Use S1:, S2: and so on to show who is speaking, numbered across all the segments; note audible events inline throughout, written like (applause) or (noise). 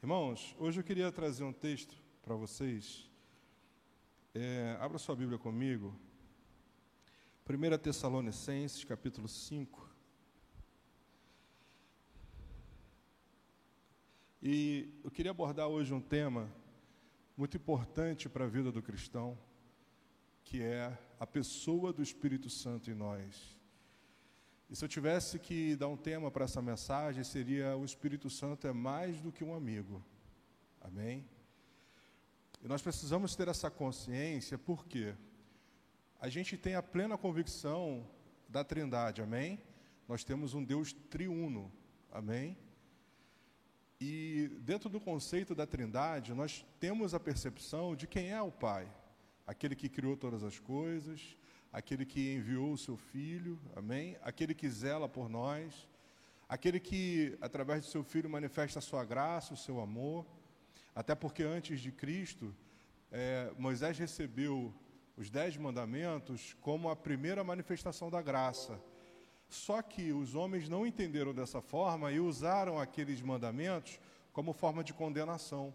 S1: Irmãos, hoje eu queria trazer um texto para vocês. É, abra sua Bíblia comigo. 1 Tessalonicenses, capítulo 5. E eu queria abordar hoje um tema muito importante para a vida do cristão, que é a pessoa do Espírito Santo em nós. E se eu tivesse que dar um tema para essa mensagem, seria: o Espírito Santo é mais do que um amigo. Amém? E nós precisamos ter essa consciência, porque a gente tem a plena convicção da Trindade, amém? Nós temos um Deus triuno, amém? E dentro do conceito da Trindade, nós temos a percepção de quem é o Pai, aquele que criou todas as coisas, aquele que enviou o seu Filho, amém? Aquele que zela por nós, aquele que, através do seu Filho, manifesta a sua graça, o seu amor. Até porque antes de Cristo, é, Moisés recebeu os Dez Mandamentos como a primeira manifestação da graça. Só que os homens não entenderam dessa forma e usaram aqueles mandamentos como forma de condenação.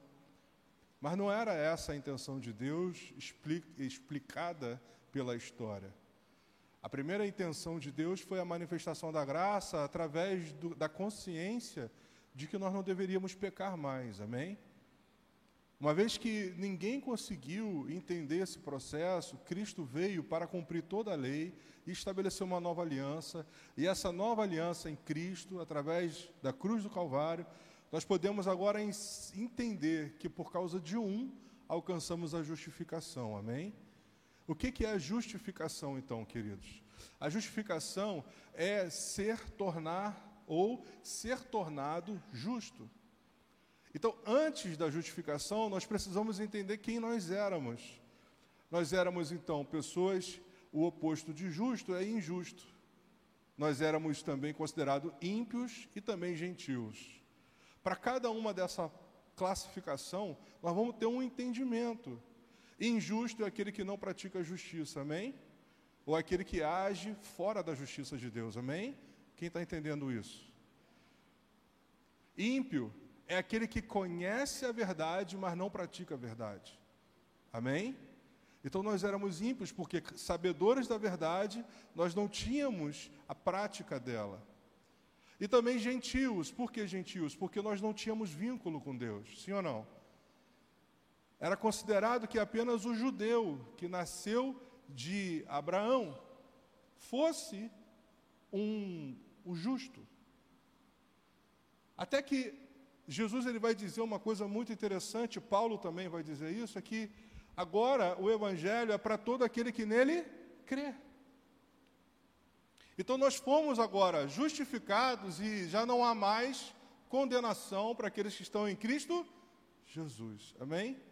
S1: Mas não era essa a intenção de Deus explicada pela história. A primeira intenção de Deus foi a manifestação da graça através do, da consciência de que nós não deveríamos pecar mais, amém? Uma vez que ninguém conseguiu entender esse processo, Cristo veio para cumprir toda a lei e estabelecer uma nova aliança, e essa nova aliança em Cristo, através da cruz do Calvário, nós podemos agora entender que por causa de um alcançamos a justificação, amém? O que, é a justificação, então, queridos? A justificação é ser tornar ou ser tornado justo. Então, antes da justificação, nós precisamos entender quem nós éramos. Nós éramos, então, pessoas, o oposto de justo é injusto. Nós éramos também considerados ímpios e também gentios. Para cada uma dessa classificação, nós vamos ter um entendimento. Injusto é aquele que não pratica a justiça, amém? Ou aquele que age fora da justiça de Deus, amém? Quem está entendendo isso? Ímpio é aquele que conhece a verdade, mas não pratica a verdade, amém? Então nós éramos ímpios porque, sabedores da verdade, nós não tínhamos a prática dela. E também gentios, por que gentios? Porque nós não tínhamos vínculo com Deus, sim ou não? Era considerado que apenas o judeu que nasceu de Abraão fosse um, o justo. Até que Jesus ele vai dizer uma coisa muito interessante, Paulo também vai dizer isso, é que agora o evangelho é para todo aquele que nele crê. Então nós fomos agora justificados e já não há mais condenação para aqueles que estão em Cristo Jesus. Amém?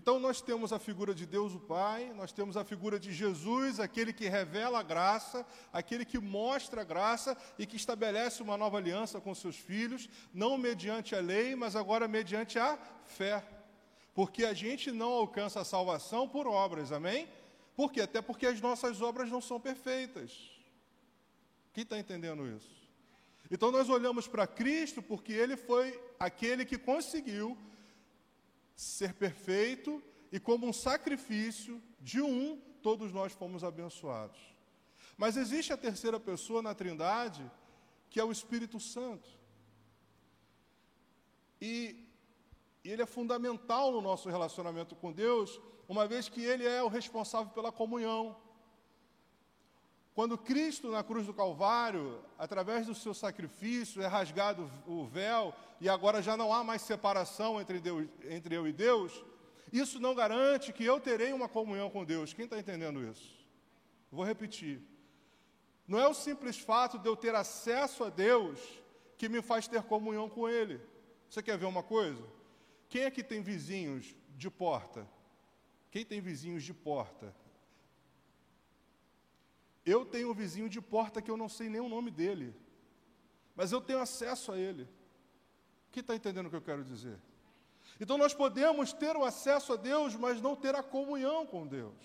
S1: Então nós temos a figura de Deus o Pai, nós temos a figura de Jesus, aquele que revela a graça, aquele que mostra a graça e que estabelece uma nova aliança com seus filhos, não mediante a lei, mas agora mediante a fé. Porque a gente não alcança a salvação por obras, amém? Por quê? Até porque as nossas obras não são perfeitas. Quem está entendendo isso? Então nós olhamos para Cristo porque Ele foi aquele que conseguiu ser perfeito e como um sacrifício de um, todos nós fomos abençoados. Mas existe a terceira pessoa na Trindade, que é o Espírito Santo. E, ele é fundamental no nosso relacionamento com Deus, uma vez que ele é o responsável pela comunhão. Quando Cristo, na cruz do Calvário, através do seu sacrifício, é rasgado o véu e agora já não há mais separação entre, Deus, entre eu e Deus, isso não garante que eu terei uma comunhão com Deus. Quem está entendendo isso? Vou repetir. Não é o simples fato de eu ter acesso a Deus que me faz ter comunhão com Ele. Você quer ver uma coisa? Quem é que tem vizinhos de porta? Quem tem vizinhos de porta? Eu tenho um vizinho de porta que eu não sei nem o nome dele, mas eu tenho acesso a ele. Quem está entendendo o que eu quero dizer? Então nós podemos ter o acesso a Deus, mas não ter a comunhão com Deus.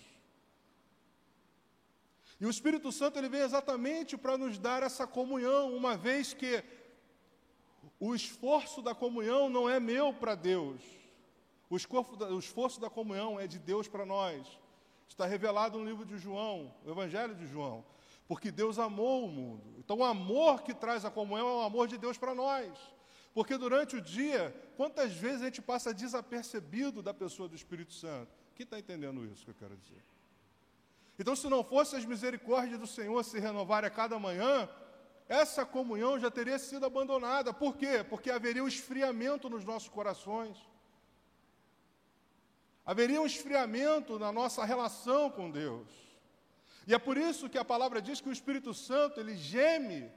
S1: E o Espírito Santo ele vem exatamente para nos dar essa comunhão, uma vez que o esforço da comunhão não é meu para Deus. O esforço, da, o esforço da comunhão é de Deus para nós. Está revelado no livro de João, o Evangelho de João. Porque Deus amou o mundo. Então, o amor que traz a comunhão é o amor de Deus para nós. Porque durante o dia, quantas vezes a gente passa desapercebido da pessoa do Espírito Santo? Quem está entendendo isso que eu quero dizer? Então, se não fosse as misericórdias do Senhor se renovarem a cada manhã, essa comunhão já teria sido abandonada. Por quê? Porque haveria um esfriamento nos nossos corações. Haveria um esfriamento na nossa relação com Deus. E é por isso que a palavra diz que o Espírito Santo, ele geme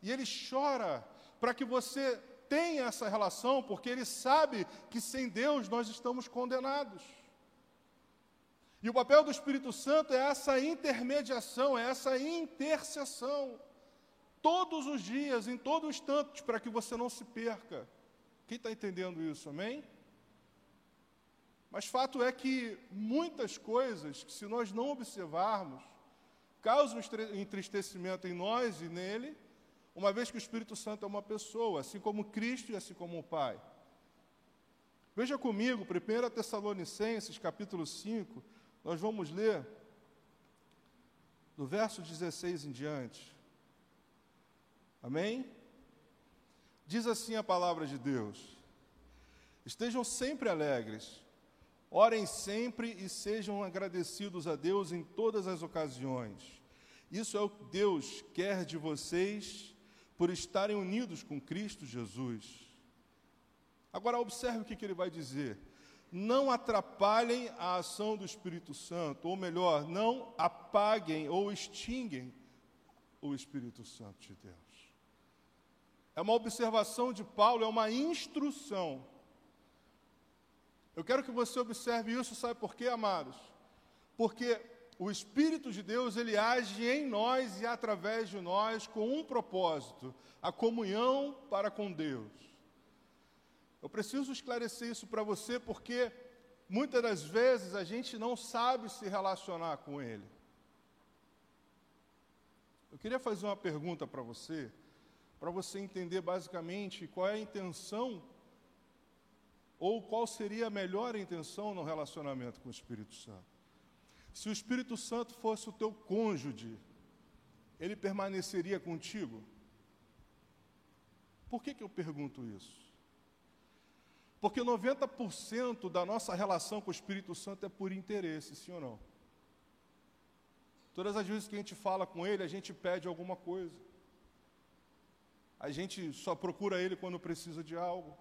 S1: e ele chora para que você tenha essa relação, porque ele sabe que sem Deus nós estamos condenados. E o papel do Espírito Santo é essa intermediação, é essa intercessão todos os dias, em todo instante, para que você não se perca. Quem está entendendo isso, amém? Mas fato é que muitas coisas que, se nós não observarmos, causam entristecimento em nós e nele, uma vez que o Espírito Santo é uma pessoa, assim como Cristo e assim como o Pai. Veja comigo, 1 Tessalonicenses, capítulo 5, nós vamos ler do verso 16 em diante. Amém? Diz assim a palavra de Deus: Estejam sempre alegres, orem sempre e sejam agradecidos a Deus em todas as ocasiões. Isso é o que Deus quer de vocês por estarem unidos com Cristo Jesus. Agora, observe o que, ele vai dizer. Não atrapalhem a ação do Espírito Santo, ou melhor, não apaguem ou extinguem o Espírito Santo de Deus é uma observação de Paulo, é uma instrução. Eu quero que você observe isso, sabe por quê, amados? Porque o Espírito de Deus, ele age em nós e através de nós com um propósito, a comunhão para com Deus. Eu preciso esclarecer isso para você porque muitas das vezes a gente não sabe se relacionar com Ele. Eu queria fazer uma pergunta para você para você entender basicamente qual é a intenção ou qual seria a melhor intenção no relacionamento com o Espírito Santo. Se o Espírito Santo fosse o teu cônjuge, ele permaneceria contigo? Por que, que eu pergunto isso? Porque 90% da nossa relação com o Espírito Santo é por interesse, sim ou não? Todas as vezes que a gente fala com ele, a gente pede alguma coisa. A gente só procura Ele quando precisa de algo.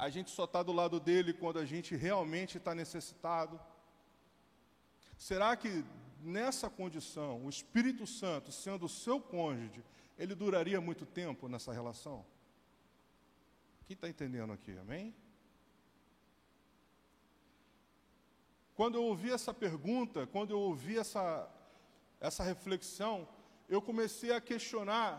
S1: A gente só está do lado dele quando a gente realmente está necessitado. Será que nessa condição, o Espírito Santo, sendo o seu cônjuge, ele duraria muito tempo nessa relação? Quem está entendendo aqui, amém? Quando eu ouvi essa pergunta, quando eu ouvi essa, essa reflexão, eu comecei a questionar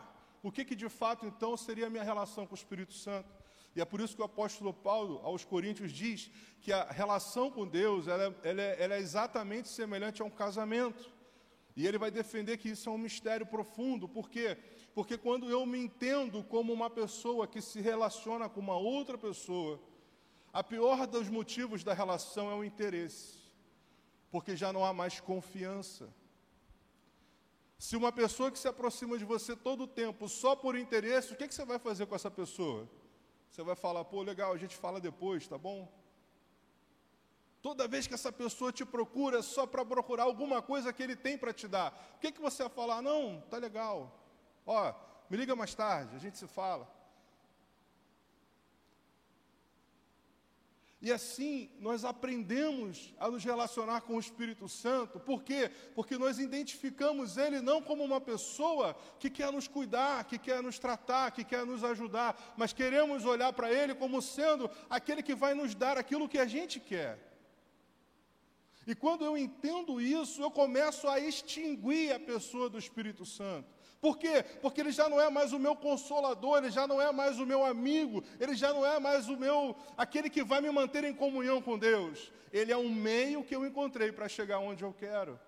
S1: o que, que de fato então seria a minha relação com o Espírito Santo. E é por isso que o apóstolo Paulo, aos Coríntios, diz que a relação com Deus ela, é, ela, é, ela é exatamente semelhante a um casamento. E ele vai defender que isso é um mistério profundo. Por quê? Porque quando eu me entendo como uma pessoa que se relaciona com uma outra pessoa, a pior dos motivos da relação é o interesse. Porque já não há mais confiança. Se uma pessoa que se aproxima de você todo o tempo só por interesse, o que, que você vai fazer com essa pessoa? Você vai falar, pô, legal, a gente fala depois, tá bom? Toda vez que essa pessoa te procura é só para procurar alguma coisa que ele tem para te dar. O que, que você vai falar? Não, tá legal. Ó, me liga mais tarde, a gente se fala. E assim nós aprendemos a nos relacionar com o Espírito Santo. Por quê? Porque nós identificamos Ele não como uma pessoa que quer nos cuidar, que quer nos tratar, que quer nos ajudar, mas queremos olhar para Ele como sendo aquele que vai nos dar aquilo que a gente quer. E quando eu entendo isso, eu começo a extinguir a pessoa do Espírito Santo. Por quê? Porque ele já não é mais o meu consolador, ele já não é mais o meu amigo, ele já não é mais o meu aquele que vai me manter em comunhão com Deus. Ele é um meio que eu encontrei para chegar onde eu quero.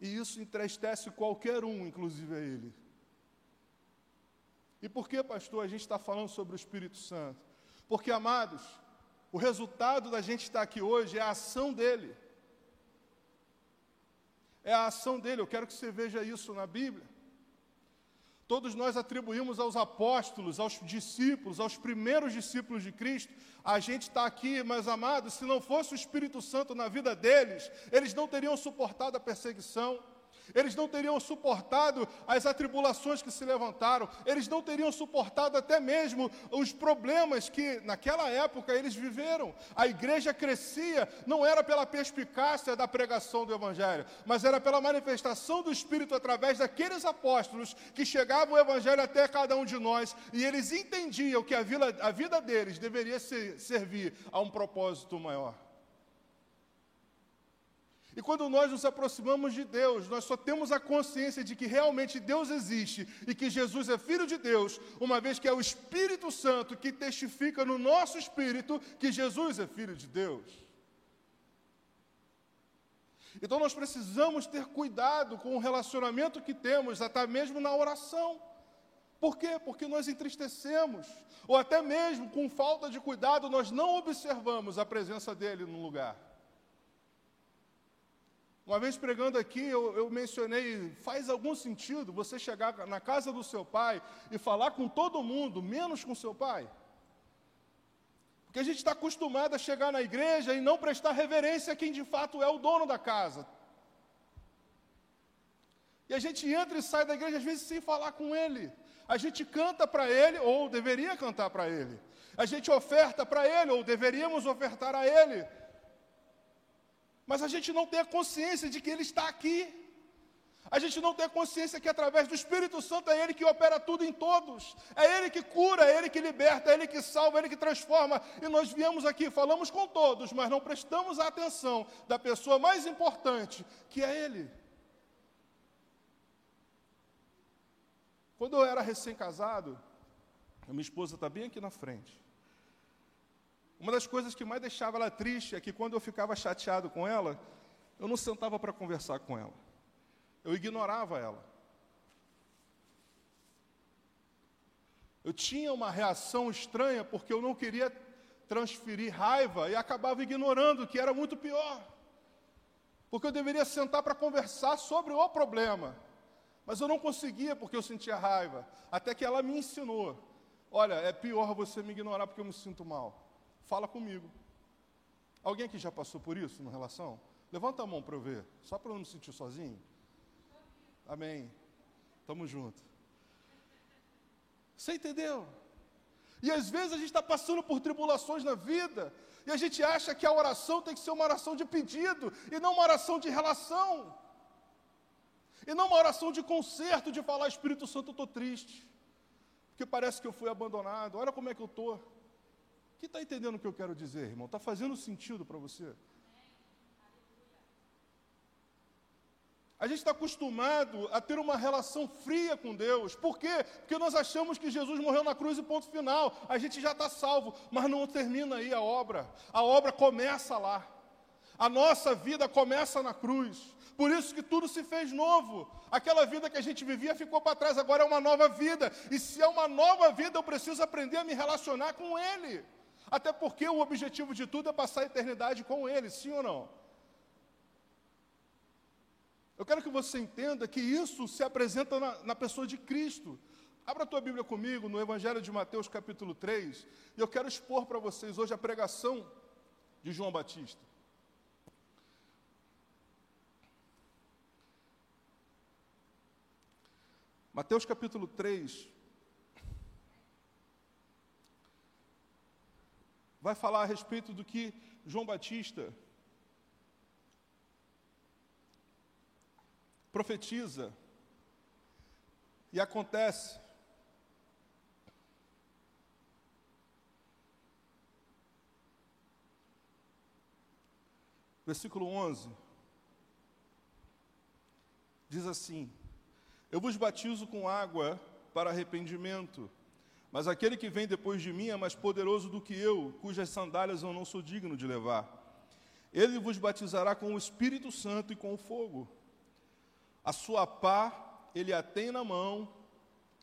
S1: E isso entristece qualquer um, inclusive a ele. E por que, pastor, a gente está falando sobre o Espírito Santo? Porque, amados, o resultado da gente estar aqui hoje é a ação dele. É a ação dele. Eu quero que você veja isso na Bíblia. Todos nós atribuímos aos apóstolos, aos discípulos, aos primeiros discípulos de Cristo. A gente está aqui, mas amados, se não fosse o Espírito Santo na vida deles, eles não teriam suportado a perseguição eles não teriam suportado as atribulações que se levantaram, eles não teriam suportado até mesmo os problemas que naquela época eles viveram. A igreja crescia não era pela perspicácia da pregação do Evangelho, mas era pela manifestação do Espírito através daqueles apóstolos que chegavam o Evangelho até cada um de nós e eles entendiam que a vida, a vida deles deveria ser, servir a um propósito maior. E quando nós nos aproximamos de Deus, nós só temos a consciência de que realmente Deus existe e que Jesus é Filho de Deus, uma vez que é o Espírito Santo que testifica no nosso espírito que Jesus é Filho de Deus. Então nós precisamos ter cuidado com o relacionamento que temos, até mesmo na oração. Por quê? Porque nós entristecemos, ou até mesmo com falta de cuidado, nós não observamos a presença dele no lugar. Uma vez pregando aqui, eu, eu, mencionei, faz algum sentido você chegar na casa do seu pai e falar com todo mundo, menos com seu pai? Porque a gente está acostumado a chegar na igreja e não prestar reverência a quem de fato é o dono da casa. E a gente entra e sai da igreja, às vezes, sem falar com ele. A gente canta para ele, ou deveria cantar para ele. A gente oferta para ele, ou deveríamos ofertar a ele mas a gente não tem a consciência de que Ele está aqui. A gente não tem a consciência que através do Espírito Santo é Ele que opera tudo em todos. É Ele que cura, é Ele que liberta, é Ele que salva, é Ele que transforma. E nós viemos aqui, falamos com todos, mas não prestamos a atenção da pessoa mais importante, que é Ele. Quando eu era recém-casado, minha esposa está bem aqui na frente. Uma das coisas que mais deixava ela triste é que quando eu ficava chateado com ela, eu não sentava para conversar com ela. Eu ignorava ela. Eu tinha uma reação estranha porque eu não queria transferir raiva e acabava ignorando, que era muito pior. Porque eu deveria sentar para conversar sobre o problema. Mas eu não conseguia porque eu sentia raiva. Até que ela me ensinou: olha, é pior você me ignorar porque eu me sinto mal. Fala comigo. Alguém aqui já passou por isso na relação? Levanta a mão para eu ver, só para eu não me sentir sozinho. Amém. Tamo junto. Você entendeu? E às vezes a gente está passando por tribulações na vida, e a gente acha que a oração tem que ser uma oração de pedido, e não uma oração de relação. E não uma oração de conserto, de falar, Espírito Santo, eu estou triste. Porque parece que eu fui abandonado, olha como é que eu estou. Que está entendendo o que eu quero dizer, irmão? Está fazendo sentido para você? A gente está acostumado a ter uma relação fria com Deus. Por quê? Porque nós achamos que Jesus morreu na cruz e ponto final. A gente já está salvo, mas não termina aí a obra. A obra começa lá. A nossa vida começa na cruz. Por isso que tudo se fez novo. Aquela vida que a gente vivia ficou para trás, agora é uma nova vida. E se é uma nova vida, eu preciso aprender a me relacionar com Ele. Até porque o objetivo de tudo é passar a eternidade com Ele, sim ou não? Eu quero que você entenda que isso se apresenta na, na pessoa de Cristo. Abra a tua Bíblia comigo no Evangelho de Mateus, capítulo 3, e eu quero expor para vocês hoje a pregação de João Batista. Mateus capítulo 3, vai falar a respeito do que João Batista profetiza e acontece. Versículo 11 diz assim: Eu vos batizo com água para arrependimento. Mas aquele que vem depois de mim é mais poderoso do que eu, cujas sandálias eu não sou digno de levar. Ele vos batizará com o Espírito Santo e com o fogo. A sua pá ele a tem na mão,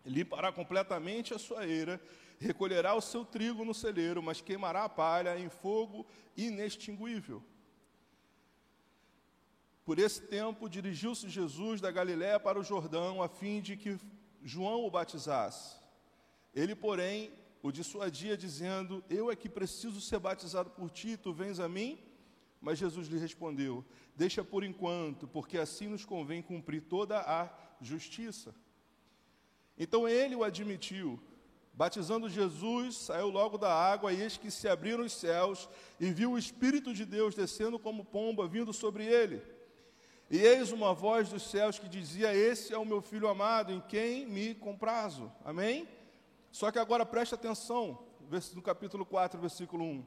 S1: limpará completamente a sua eira, recolherá o seu trigo no celeiro, mas queimará a palha em fogo inextinguível. Por esse tempo, dirigiu-se Jesus da Galiléia para o Jordão, a fim de que João o batizasse. Ele, porém, o dissuadia, dizendo: Eu é que preciso ser batizado por ti, tu vens a mim? Mas Jesus lhe respondeu: Deixa por enquanto, porque assim nos convém cumprir toda a justiça. Então ele o admitiu. Batizando Jesus, saiu logo da água, e eis que se abriram os céus, e viu o Espírito de Deus descendo como pomba, vindo sobre ele. E eis uma voz dos céus que dizia: Esse é o meu filho amado, em quem me comprazo. Amém? Só que agora preste atenção, no capítulo 4, versículo 1.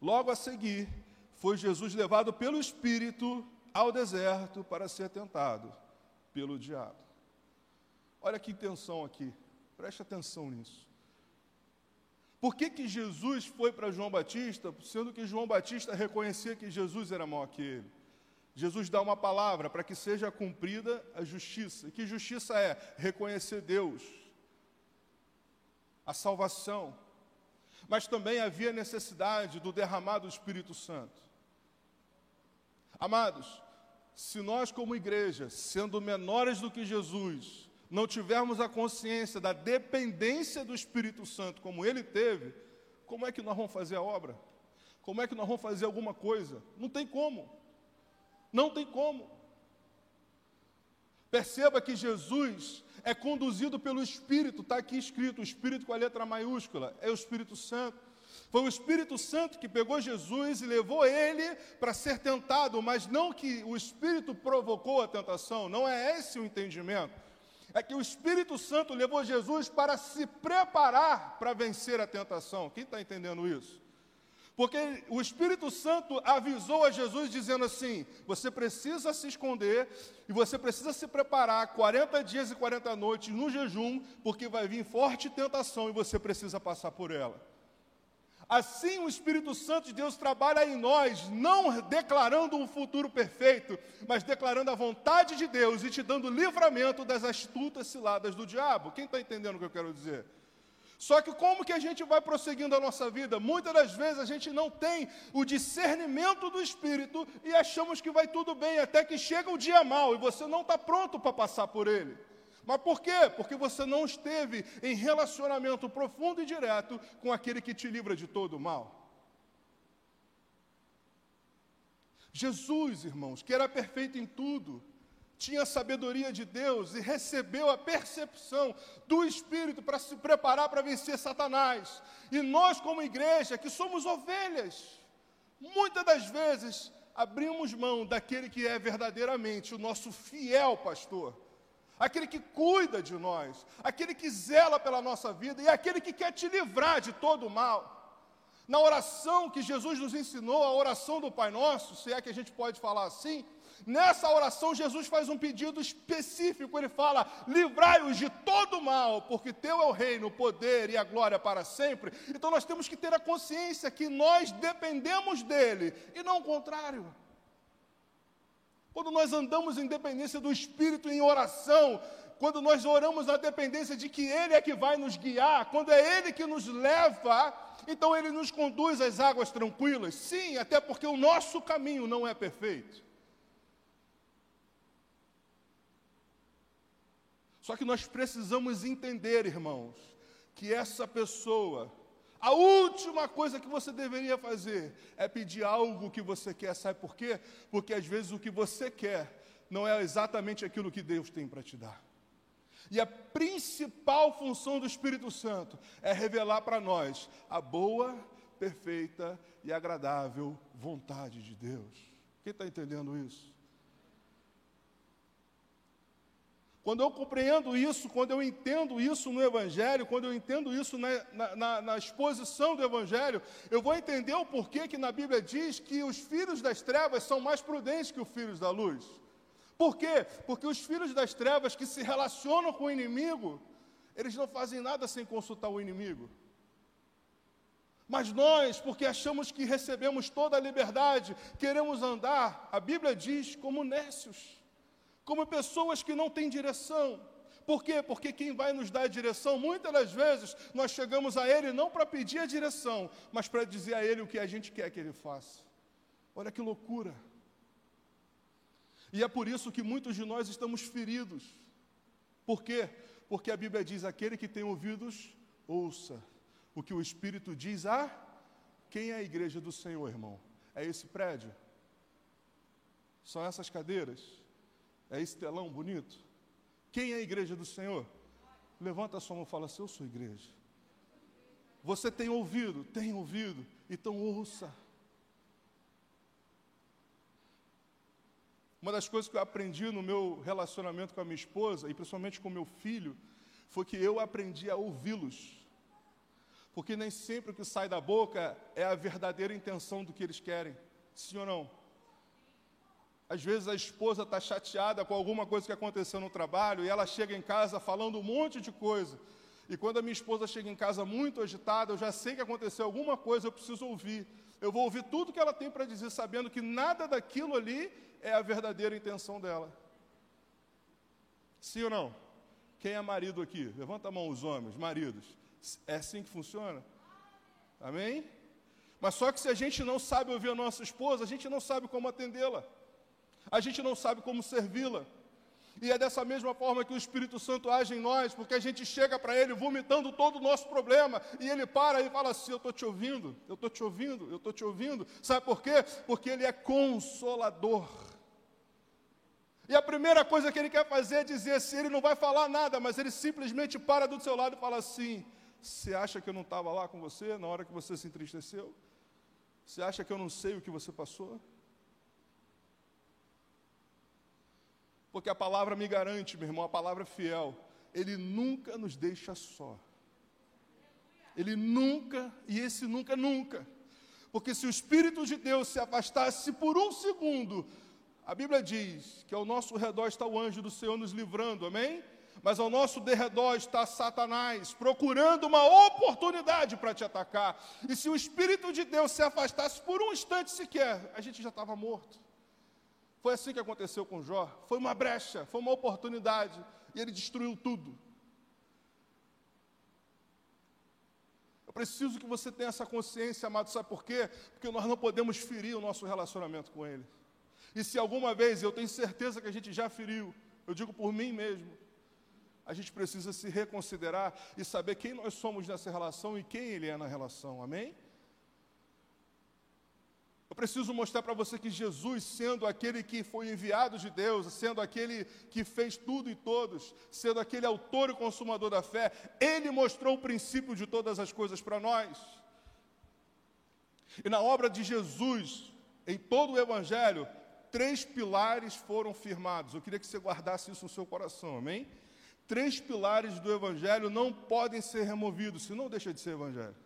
S1: Logo a seguir, foi Jesus levado pelo Espírito ao deserto para ser tentado pelo diabo. Olha que intenção aqui, preste atenção nisso. Por que, que Jesus foi para João Batista, sendo que João Batista reconhecia que Jesus era maior que ele? Jesus dá uma palavra para que seja cumprida a justiça. E que justiça é? Reconhecer Deus, a salvação. Mas também havia necessidade do derramado do Espírito Santo. Amados, se nós, como igreja, sendo menores do que Jesus, não tivermos a consciência da dependência do Espírito Santo como ele teve, como é que nós vamos fazer a obra? Como é que nós vamos fazer alguma coisa? Não tem como. Não tem como. Perceba que Jesus é conduzido pelo Espírito, está aqui escrito, o Espírito com a letra maiúscula, é o Espírito Santo. Foi o Espírito Santo que pegou Jesus e levou ele para ser tentado, mas não que o Espírito provocou a tentação, não é esse o entendimento. É que o Espírito Santo levou Jesus para se preparar para vencer a tentação. Quem está entendendo isso? Porque o Espírito Santo avisou a Jesus dizendo assim: você precisa se esconder e você precisa se preparar 40 dias e 40 noites no jejum, porque vai vir forte tentação e você precisa passar por ela. Assim o Espírito Santo de Deus trabalha em nós, não declarando um futuro perfeito, mas declarando a vontade de Deus e te dando livramento das astutas ciladas do diabo. Quem está entendendo o que eu quero dizer? Só que como que a gente vai prosseguindo a nossa vida? Muitas das vezes a gente não tem o discernimento do Espírito e achamos que vai tudo bem, até que chega o dia mal e você não está pronto para passar por ele. Mas por quê? Porque você não esteve em relacionamento profundo e direto com aquele que te livra de todo o mal. Jesus, irmãos, que era perfeito em tudo, tinha a sabedoria de Deus e recebeu a percepção do Espírito para se preparar para vencer Satanás. E nós, como igreja, que somos ovelhas, muitas das vezes abrimos mão daquele que é verdadeiramente o nosso fiel pastor, aquele que cuida de nós, aquele que zela pela nossa vida e aquele que quer te livrar de todo o mal. Na oração que Jesus nos ensinou, a oração do Pai Nosso, se é que a gente pode falar assim, Nessa oração, Jesus faz um pedido específico. Ele fala: livrai-os de todo mal, porque teu é o reino, o poder e a glória para sempre. Então nós temos que ter a consciência que nós dependemos dele e não o contrário. Quando nós andamos em dependência do Espírito em oração, quando nós oramos na dependência de que Ele é que vai nos guiar, quando é Ele que nos leva, então Ele nos conduz às águas tranquilas. Sim, até porque o nosso caminho não é perfeito. Só que nós precisamos entender, irmãos, que essa pessoa, a última coisa que você deveria fazer é pedir algo que você quer. Sabe por quê? Porque às vezes o que você quer não é exatamente aquilo que Deus tem para te dar. E a principal função do Espírito Santo é revelar para nós a boa, perfeita e agradável vontade de Deus. Quem está entendendo isso? Quando eu compreendo isso, quando eu entendo isso no Evangelho, quando eu entendo isso na, na, na, exposição do Evangelho, eu vou entender o porquê que na Bíblia diz que os filhos das trevas são mais prudentes que os filhos da luz. Por quê? Porque os filhos das trevas que se relacionam com o inimigo, eles não fazem nada sem consultar o inimigo. Mas nós, porque achamos que recebemos toda a liberdade, queremos andar, a Bíblia diz, como nécios como pessoas que não têm direção, Por quê? Porque quem vai nos dar a direção, muitas das vezes, nós chegamos a Ele não para pedir a direção, mas para dizer a Ele o que a gente quer que Ele faça. Olha que loucura. E é por isso que muitos de nós estamos feridos. Por quê? Porque a Bíblia diz: aquele que tem ouvidos, ouça o que o Espírito diz a quem é a igreja do Senhor, irmão? É esse prédio? São essas cadeiras? É esse telão bonito? Quem é a igreja do Senhor? Levanta a sua mão e fala assim: Eu sou igreja. Você tem ouvido? Tem ouvido. Então ouça. Uma das coisas que eu aprendi no meu relacionamento com a minha esposa, e principalmente com meu filho, foi que eu aprendi a ouvi-los. Porque nem sempre o que sai da boca é a verdadeira intenção do que eles querem. Sim ou não? Às vezes a esposa está chateada com alguma coisa que aconteceu no trabalho e ela chega em casa falando um monte de coisa. E quando a minha esposa chega em casa muito agitada, eu já sei que aconteceu alguma coisa, eu preciso ouvir. Eu vou ouvir tudo que ela tem para dizer, sabendo que nada daquilo ali é a verdadeira intenção dela. Sim ou não? Quem é marido aqui? Levanta a mão os homens, maridos. É assim que funciona? Amém? Mas só que se a gente não sabe ouvir a nossa esposa, a gente não sabe como atendê-la. A gente não sabe como servi-la. E é dessa mesma forma que o Espírito Santo age em nós, porque a gente chega para ele vomitando todo o nosso problema, e ele para e fala assim: Eu estou te ouvindo, eu estou te ouvindo, eu estou te ouvindo. Sabe por quê? Porque ele é consolador. E a primeira coisa que ele quer fazer é dizer assim: ele não vai falar nada, mas ele simplesmente para do seu lado e fala assim: Você acha que eu não estava lá com você na hora que você se entristeceu? Você acha que eu não sei o que você passou? Porque a palavra me garante, meu irmão, a palavra é fiel. Ele nunca nos deixa só. Ele nunca, e esse nunca, nunca. Porque se o Espírito de Deus se afastasse por um segundo, a Bíblia diz que ao nosso redor está o anjo do Senhor nos livrando, amém? Mas ao nosso derredor está Satanás, procurando uma oportunidade para te atacar. E se o Espírito de Deus se afastasse por um instante sequer, a gente já estava morto. Foi assim que aconteceu com Jó. Foi uma brecha, foi uma oportunidade. E ele destruiu tudo. Eu preciso que você tenha essa consciência, amado. Sabe por quê? Porque nós não podemos ferir o nosso relacionamento com Ele. E se alguma vez, eu tenho certeza que a gente já feriu, eu digo por mim mesmo, a gente precisa se reconsiderar e saber quem nós somos nessa relação e quem Ele é na relação. Amém? Preciso mostrar para você que Jesus, sendo aquele que foi enviado de Deus, sendo aquele que fez tudo e todos, sendo aquele autor e consumador da fé, ele mostrou o princípio de todas as coisas para nós. E na obra de Jesus, em todo o Evangelho, três pilares foram firmados. Eu queria que você guardasse isso no seu coração, amém? Três pilares do Evangelho não podem ser removidos, senão deixa de ser Evangelho.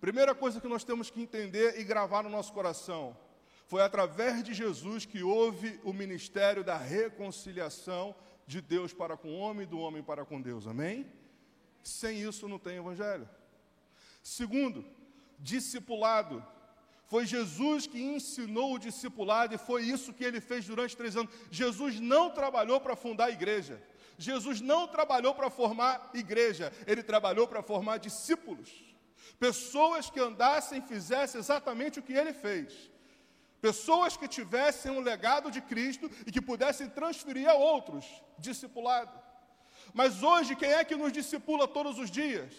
S1: Primeira coisa que nós temos que entender e gravar no nosso coração foi através de Jesus que houve o ministério da reconciliação de Deus para com o homem e do homem para com Deus. Amém? Sem isso não tem evangelho. Segundo, discipulado. Foi Jesus que ensinou o discipulado e foi isso que ele fez durante três anos. Jesus não trabalhou para fundar a igreja. Jesus não trabalhou para formar igreja. Ele trabalhou para formar discípulos. Pessoas que andassem e fizessem exatamente o que ele fez. Pessoas que tivessem um legado de Cristo e que pudessem transferir a outros, discipulado. Mas hoje, quem é que nos discipula todos os dias?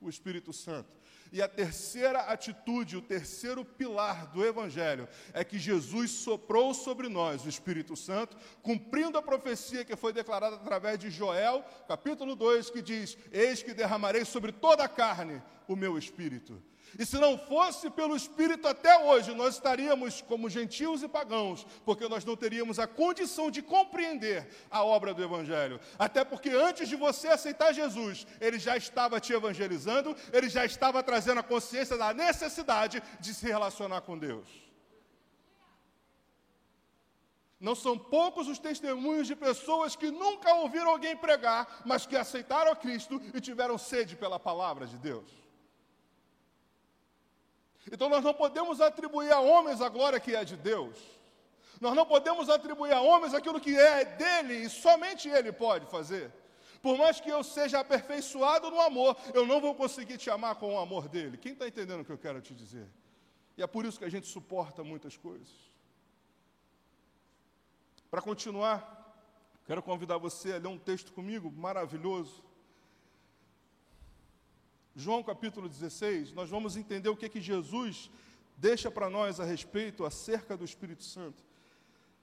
S1: O Espírito Santo. E a terceira atitude, o terceiro pilar do Evangelho é que Jesus soprou sobre nós o Espírito Santo, cumprindo a profecia que foi declarada através de Joel, capítulo 2, que diz: Eis que derramarei sobre toda a carne o meu espírito. E se não fosse pelo Espírito até hoje, nós estaríamos como gentios e pagãos, porque nós não teríamos a condição de compreender a obra do Evangelho. Até porque antes de você aceitar Jesus, ele já estava te evangelizando, ele já estava trazendo a consciência da necessidade de se relacionar com Deus. Não são poucos os testemunhos de pessoas que nunca ouviram alguém pregar, mas que aceitaram a Cristo e tiveram sede pela palavra de Deus. Então nós não podemos atribuir a homens a glória que é de Deus. Nós não podemos atribuir a homens aquilo que é dele e somente ele pode fazer. Por mais que eu seja aperfeiçoado no amor, eu não vou conseguir te amar com o amor dele. Quem está entendendo o que eu quero te dizer? E é por isso que a gente suporta muitas coisas. Para continuar, quero convidar você a ler um texto comigo maravilhoso. João capítulo 16, nós vamos entender o que, que Jesus deixa para nós a respeito acerca do Espírito Santo,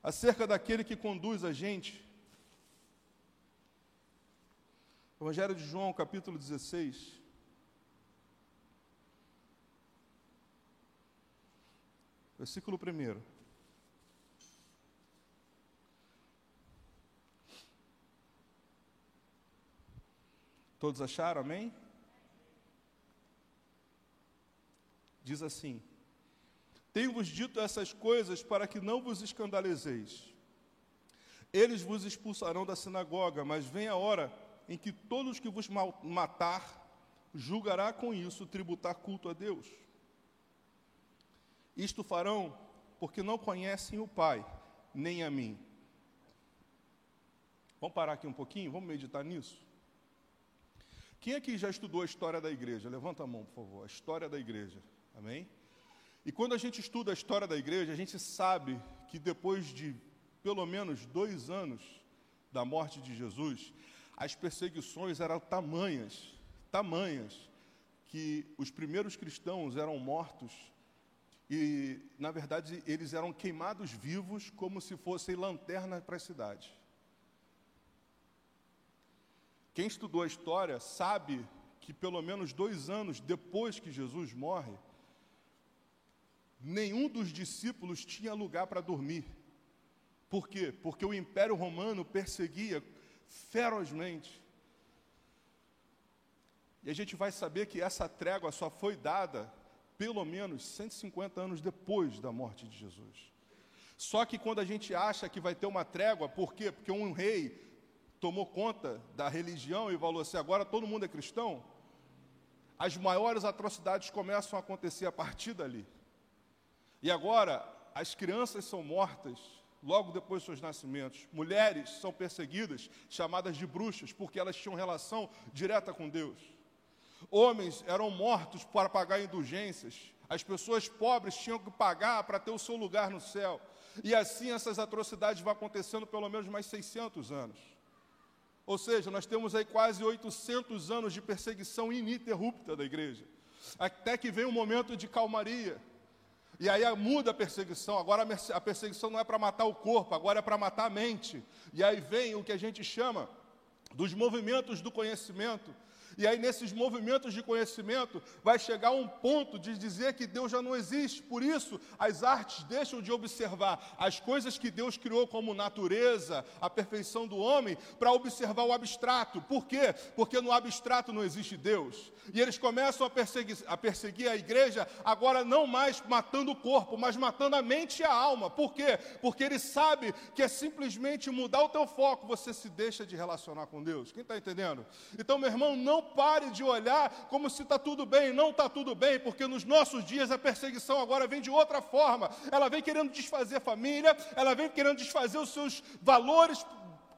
S1: acerca daquele que conduz a gente. Evangelho de João, capítulo 16. Versículo 1. Todos acharam, amém? Diz assim: Tenho-vos dito essas coisas para que não vos escandalizeis. Eles vos expulsarão da sinagoga, mas vem a hora em que todos que vos matar julgará com isso tributar culto a Deus. Isto farão porque não conhecem o Pai, nem a mim. Vamos parar aqui um pouquinho, vamos meditar nisso? Quem aqui já estudou a história da igreja? Levanta a mão, por favor. A história da igreja. Amém? E quando a gente estuda a história da igreja, a gente sabe que depois de pelo menos dois anos da morte de Jesus, as perseguições eram tamanhas, tamanhas, que os primeiros cristãos eram mortos e, na verdade, eles eram queimados vivos como se fossem lanternas para a cidade. Quem estudou a história sabe que pelo menos dois anos depois que Jesus morre, nenhum dos discípulos tinha lugar para dormir. Por quê? Porque o Império Romano perseguia ferozmente. E a gente vai saber que essa trégua só foi dada pelo menos 150 anos depois da morte de Jesus. Só que quando a gente acha que vai ter uma trégua, por quê? Porque um rei tomou conta da religião e falou assim: agora todo mundo é cristão. As maiores atrocidades começam a acontecer a partir dali. E agora, as crianças são mortas logo depois dos seus nascimentos. Mulheres são perseguidas, chamadas de bruxas, porque elas tinham relação direta com Deus. Homens eram mortos para pagar indulgências. As pessoas pobres tinham que pagar para ter o seu lugar no céu. E assim essas atrocidades vão acontecendo pelo menos mais 600 anos. Ou seja, nós temos aí quase 800 anos de perseguição ininterrupta da igreja. Até que vem um momento de calmaria e aí muda a perseguição. Agora a perseguição não é para matar o corpo, agora é para matar a mente. E aí vem o que a gente chama dos movimentos do conhecimento, e aí, nesses movimentos de conhecimento, vai chegar um ponto de dizer que Deus já não existe. Por isso, as artes deixam de observar as coisas que Deus criou como natureza, a perfeição do homem, para observar o abstrato. Por quê? Porque no abstrato não existe Deus. E eles começam a perseguir, a perseguir a igreja, agora não mais matando o corpo, mas matando a mente e a alma. Por quê? Porque ele sabe que é simplesmente mudar o teu foco, você se deixa de relacionar com Deus. Quem está entendendo? Então, meu irmão, não pare de olhar como se está tudo bem. Não está tudo bem, porque nos nossos dias a perseguição agora vem de outra forma. Ela vem querendo desfazer a família, ela vem querendo desfazer os seus valores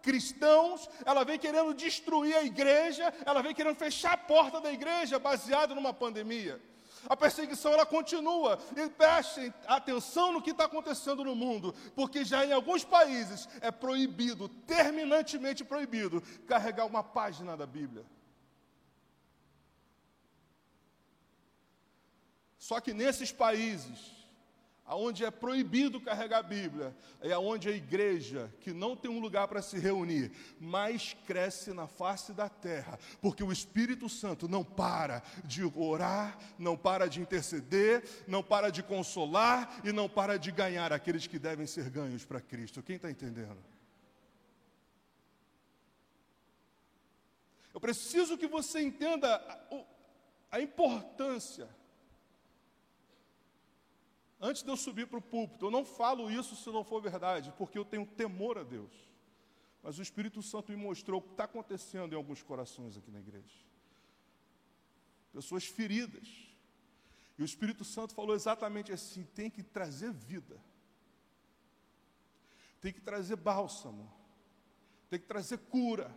S1: cristãos, ela vem querendo destruir a igreja, ela vem querendo fechar a porta da igreja baseado numa pandemia. A perseguição ela continua. E prestem atenção no que está acontecendo no mundo, porque já em alguns países é proibido, terminantemente proibido, carregar uma página da Bíblia. Só que nesses países, aonde é proibido carregar a Bíblia, é aonde a igreja, que não tem um lugar para se reunir, mais cresce na face da terra, porque o Espírito Santo não para de orar, não para de interceder, não para de consolar e não para de ganhar aqueles que devem ser ganhos para Cristo. Quem está entendendo? Eu preciso que você entenda a importância Antes de eu subir para o púlpito, eu não falo isso se não for verdade, porque eu tenho temor a Deus. Mas o Espírito Santo me mostrou o que está acontecendo em alguns corações aqui na igreja. Pessoas feridas. E o Espírito Santo falou exatamente assim: tem que trazer vida. tem que trazer bálsamo, tem que trazer cura.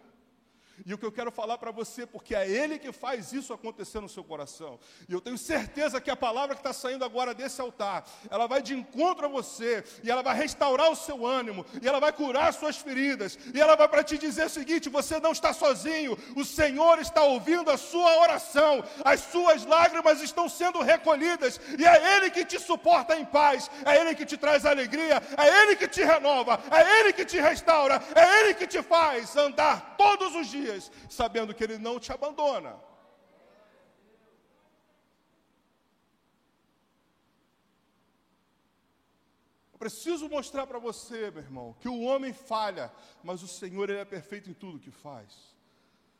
S1: E o que eu quero falar para você, porque é Ele que faz isso acontecer no seu coração. E eu tenho certeza que a palavra que está saindo agora desse altar, ela vai de encontro a você, e ela vai restaurar o seu ânimo, e ela vai curar as suas feridas, e ela vai para te dizer o seguinte: você não está sozinho, o Senhor está ouvindo a sua oração, as suas lágrimas estão sendo recolhidas, e é Ele que te suporta em paz, é Ele que te traz alegria, é Ele que te renova, é Ele que te restaura, é Ele que te faz andar todos os dias dias, sabendo que Ele não te abandona. Eu preciso mostrar para você, meu irmão, que o homem falha, mas o Senhor ele é perfeito em tudo que faz.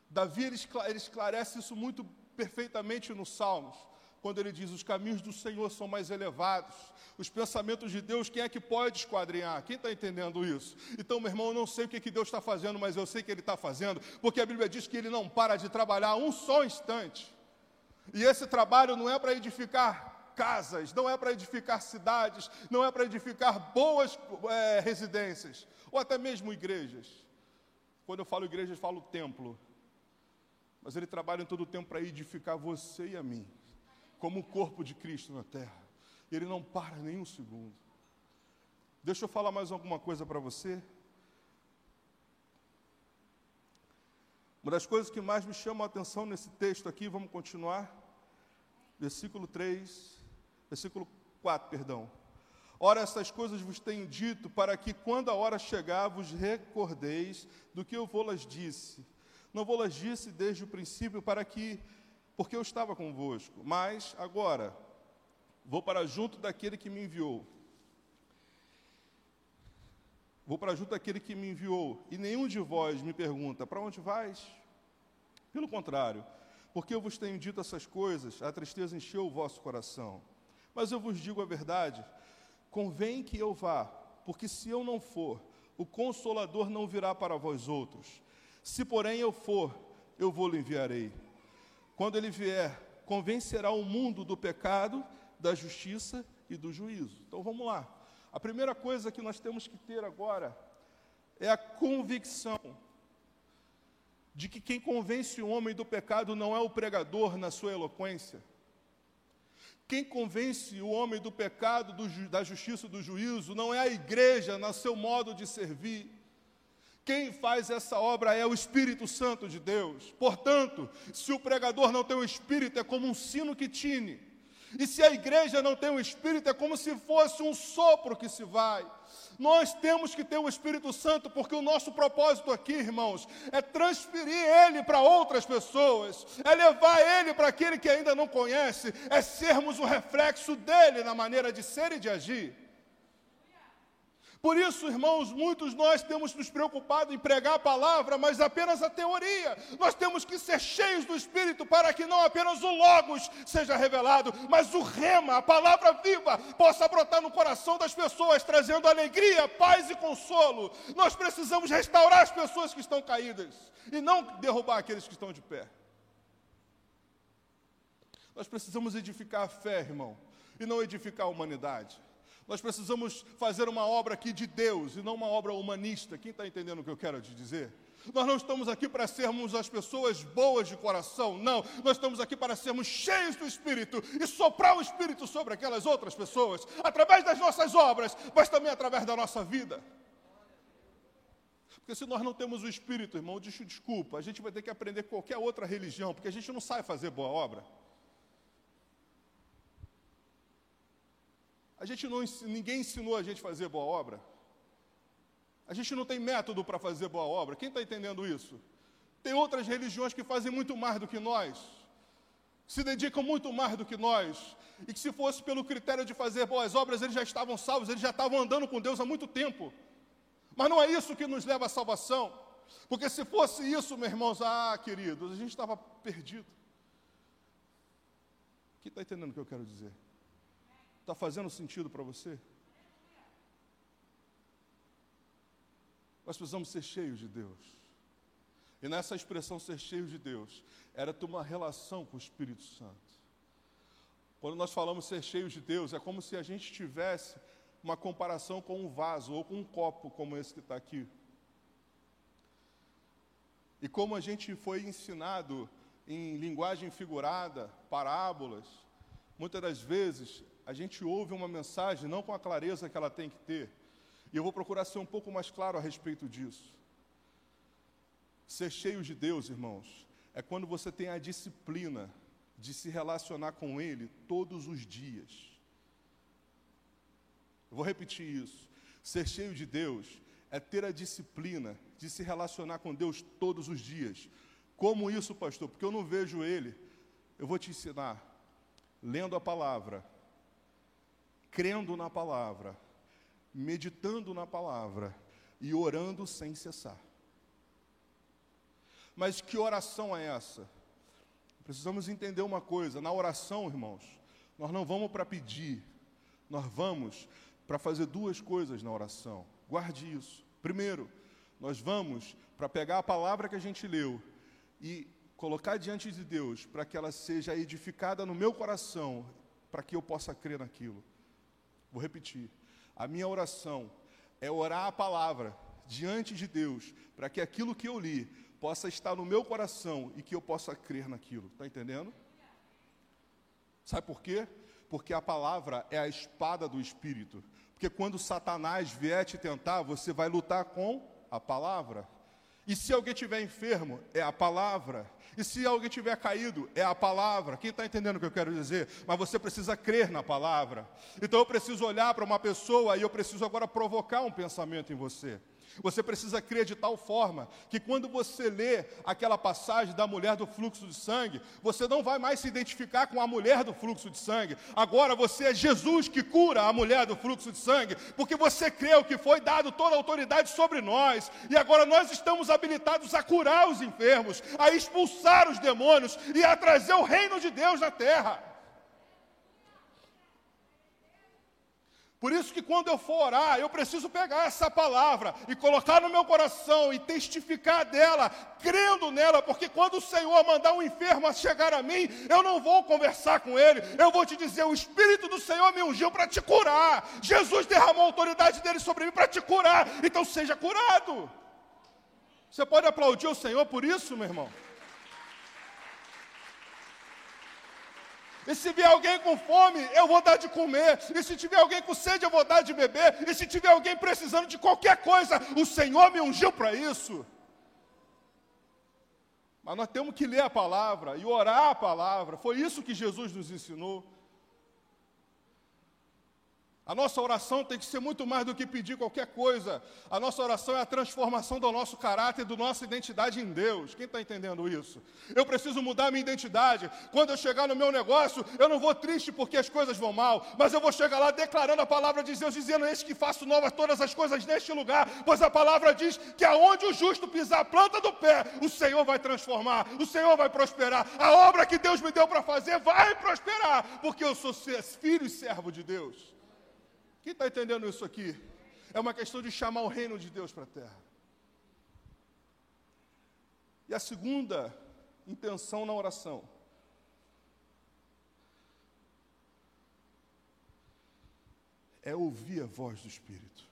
S1: Davi ele esclarece isso muito perfeitamente nos Salmos quando ele diz: os caminhos do Senhor são mais elevados, os pensamentos de Deus, quem é que pode esquadrinhar? Quem está entendendo isso? Então, meu irmão, eu não sei o que, que Deus está fazendo, mas eu sei que Ele está fazendo, porque a Bíblia diz que Ele não para de trabalhar um só instante. E esse trabalho não é para edificar casas, não é para edificar cidades, não é para edificar boas é, residências, ou até mesmo igrejas. Quando eu falo igreja, eu falo templo. Mas Ele trabalha em todo o tempo para edificar você e a mim como o corpo de Cristo na terra. Ele não para nem um segundo. Deixa eu falar mais alguma coisa para você. Uma das coisas que mais me chama a atenção nesse texto aqui, vamos continuar. Versículo 3, versículo 4, perdão. Ora, essas coisas vos tenho dito, para que, quando a hora chegar, vos recordeis do que eu vou-las disse. Não vou-las disse desde o princípio, para que porque eu estava convosco. Mas agora vou para junto daquele que me enviou. Vou para junto daquele que me enviou, e nenhum de vós me pergunta: Para onde vais? Pelo contrário, porque eu vos tenho dito essas coisas, a tristeza encheu o vosso coração. Mas eu vos digo a verdade: convém que eu vá, porque se eu não for, o consolador não virá para vós outros. Se, porém, eu for, eu vou lhe enviarei. Quando ele vier, convencerá o mundo do pecado, da justiça e do juízo. Então vamos lá. A primeira coisa que nós temos que ter agora é a convicção de que quem convence o homem do pecado não é o pregador na sua eloquência. Quem convence o homem do pecado, do, da justiça, do juízo, não é a igreja no seu modo de servir. Quem faz essa obra é o Espírito Santo de Deus. Portanto, se o pregador não tem o Espírito, é como um sino que tine. E se a igreja não tem o Espírito, é como se fosse um sopro que se vai. Nós temos que ter o Espírito Santo, porque o nosso propósito aqui, irmãos, é transferir ele para outras pessoas, é levar ele para aquele que ainda não conhece, é sermos o reflexo dele na maneira de ser e de agir. Por isso, irmãos, muitos nós temos nos preocupado em pregar a palavra, mas apenas a teoria. Nós temos que ser cheios do Espírito para que não apenas o Logos seja revelado, mas o rema, a palavra viva, possa brotar no coração das pessoas, trazendo alegria, paz e consolo. Nós precisamos restaurar as pessoas que estão caídas e não derrubar aqueles que estão de pé. Nós precisamos edificar a fé, irmão, e não edificar a humanidade. Nós precisamos fazer uma obra aqui de Deus e não uma obra humanista. Quem está entendendo o que eu quero te dizer? Nós não estamos aqui para sermos as pessoas boas de coração, não. Nós estamos aqui para sermos cheios do Espírito e soprar o Espírito sobre aquelas outras pessoas, através das nossas obras, mas também através da nossa vida. Porque se nós não temos o Espírito, irmão, desculpa, a gente vai ter que aprender qualquer outra religião, porque a gente não sabe fazer boa obra. A gente não, ninguém ensinou a gente a fazer boa obra. A gente não tem método para fazer boa obra. Quem está entendendo isso? Tem outras religiões que fazem muito mais do que nós, se dedicam muito mais do que nós, e que se fosse pelo critério de fazer boas obras, eles já estavam salvos, eles já estavam andando com Deus há muito tempo. Mas não é isso que nos leva à salvação, porque se fosse isso, meus irmãos, ah, queridos, a gente estava perdido. Quem está entendendo o que eu quero dizer? Está fazendo sentido para você? Nós precisamos ser cheios de Deus. E nessa expressão ser cheio de Deus, era ter uma relação com o Espírito Santo. Quando nós falamos ser cheios de Deus, é como se a gente tivesse uma comparação com um vaso ou com um copo como esse que está aqui. E como a gente foi ensinado em linguagem figurada, parábolas, muitas das vezes a gente ouve uma mensagem não com a clareza que ela tem que ter. E eu vou procurar ser um pouco mais claro a respeito disso. Ser cheio de Deus, irmãos, é quando você tem a disciplina de se relacionar com Ele todos os dias. Eu vou repetir isso. Ser cheio de Deus é ter a disciplina de se relacionar com Deus todos os dias. Como isso, pastor? Porque eu não vejo Ele. Eu vou te ensinar. Lendo a palavra, crendo na palavra, meditando na palavra e orando sem cessar. Mas que oração é essa? Precisamos entender uma coisa: na oração, irmãos, nós não vamos para pedir, nós vamos para fazer duas coisas na oração. Guarde isso. Primeiro, nós vamos para pegar a palavra que a gente leu e colocar diante de Deus para que ela seja edificada no meu coração, para que eu possa crer naquilo. Vou repetir. A minha oração é orar a palavra diante de Deus, para que aquilo que eu li possa estar no meu coração e que eu possa crer naquilo. Está entendendo? Sabe por quê? Porque a palavra é a espada do Espírito. Porque quando Satanás vier te tentar, você vai lutar com a palavra. E se alguém estiver enfermo, é a palavra. E se alguém tiver caído, é a palavra. Quem está entendendo o que eu quero dizer? Mas você precisa crer na palavra. Então eu preciso olhar para uma pessoa e eu preciso agora provocar um pensamento em você. Você precisa crer de tal forma que quando você lê aquela passagem da mulher do fluxo de sangue, você não vai mais se identificar com a mulher do fluxo de sangue. Agora você é Jesus que cura a mulher do fluxo de sangue, porque você creu que foi dado toda a autoridade sobre nós, e agora nós estamos habilitados a curar os enfermos, a expulsar os demônios e a trazer o reino de Deus na terra. Por isso que quando eu for orar, eu preciso pegar essa palavra e colocar no meu coração e testificar dela, crendo nela, porque quando o Senhor mandar um enfermo chegar a mim, eu não vou conversar com ele, eu vou te dizer: o Espírito do Senhor me ungiu para te curar. Jesus derramou a autoridade dele sobre mim para te curar, então seja curado. Você pode aplaudir o Senhor por isso, meu irmão? E se vier alguém com fome, eu vou dar de comer. E se tiver alguém com sede, eu vou dar de beber. E se tiver alguém precisando de qualquer coisa, o Senhor me ungiu para isso. Mas nós temos que ler a palavra e orar a palavra. Foi isso que Jesus nos ensinou. A nossa oração tem que ser muito mais do que pedir qualquer coisa. A nossa oração é a transformação do nosso caráter, da nossa identidade em Deus. Quem está entendendo isso? Eu preciso mudar minha identidade. Quando eu chegar no meu negócio, eu não vou triste porque as coisas vão mal, mas eu vou chegar lá declarando a palavra de Deus, dizendo: Eis que faço novas todas as coisas neste lugar. Pois a palavra diz que aonde o justo pisar a planta do pé, o Senhor vai transformar, o Senhor vai prosperar. A obra que Deus me deu para fazer vai prosperar, porque eu sou filho e servo de Deus. Quem está entendendo isso aqui? É uma questão de chamar o reino de Deus para a terra. E a segunda intenção na oração é ouvir a voz do Espírito.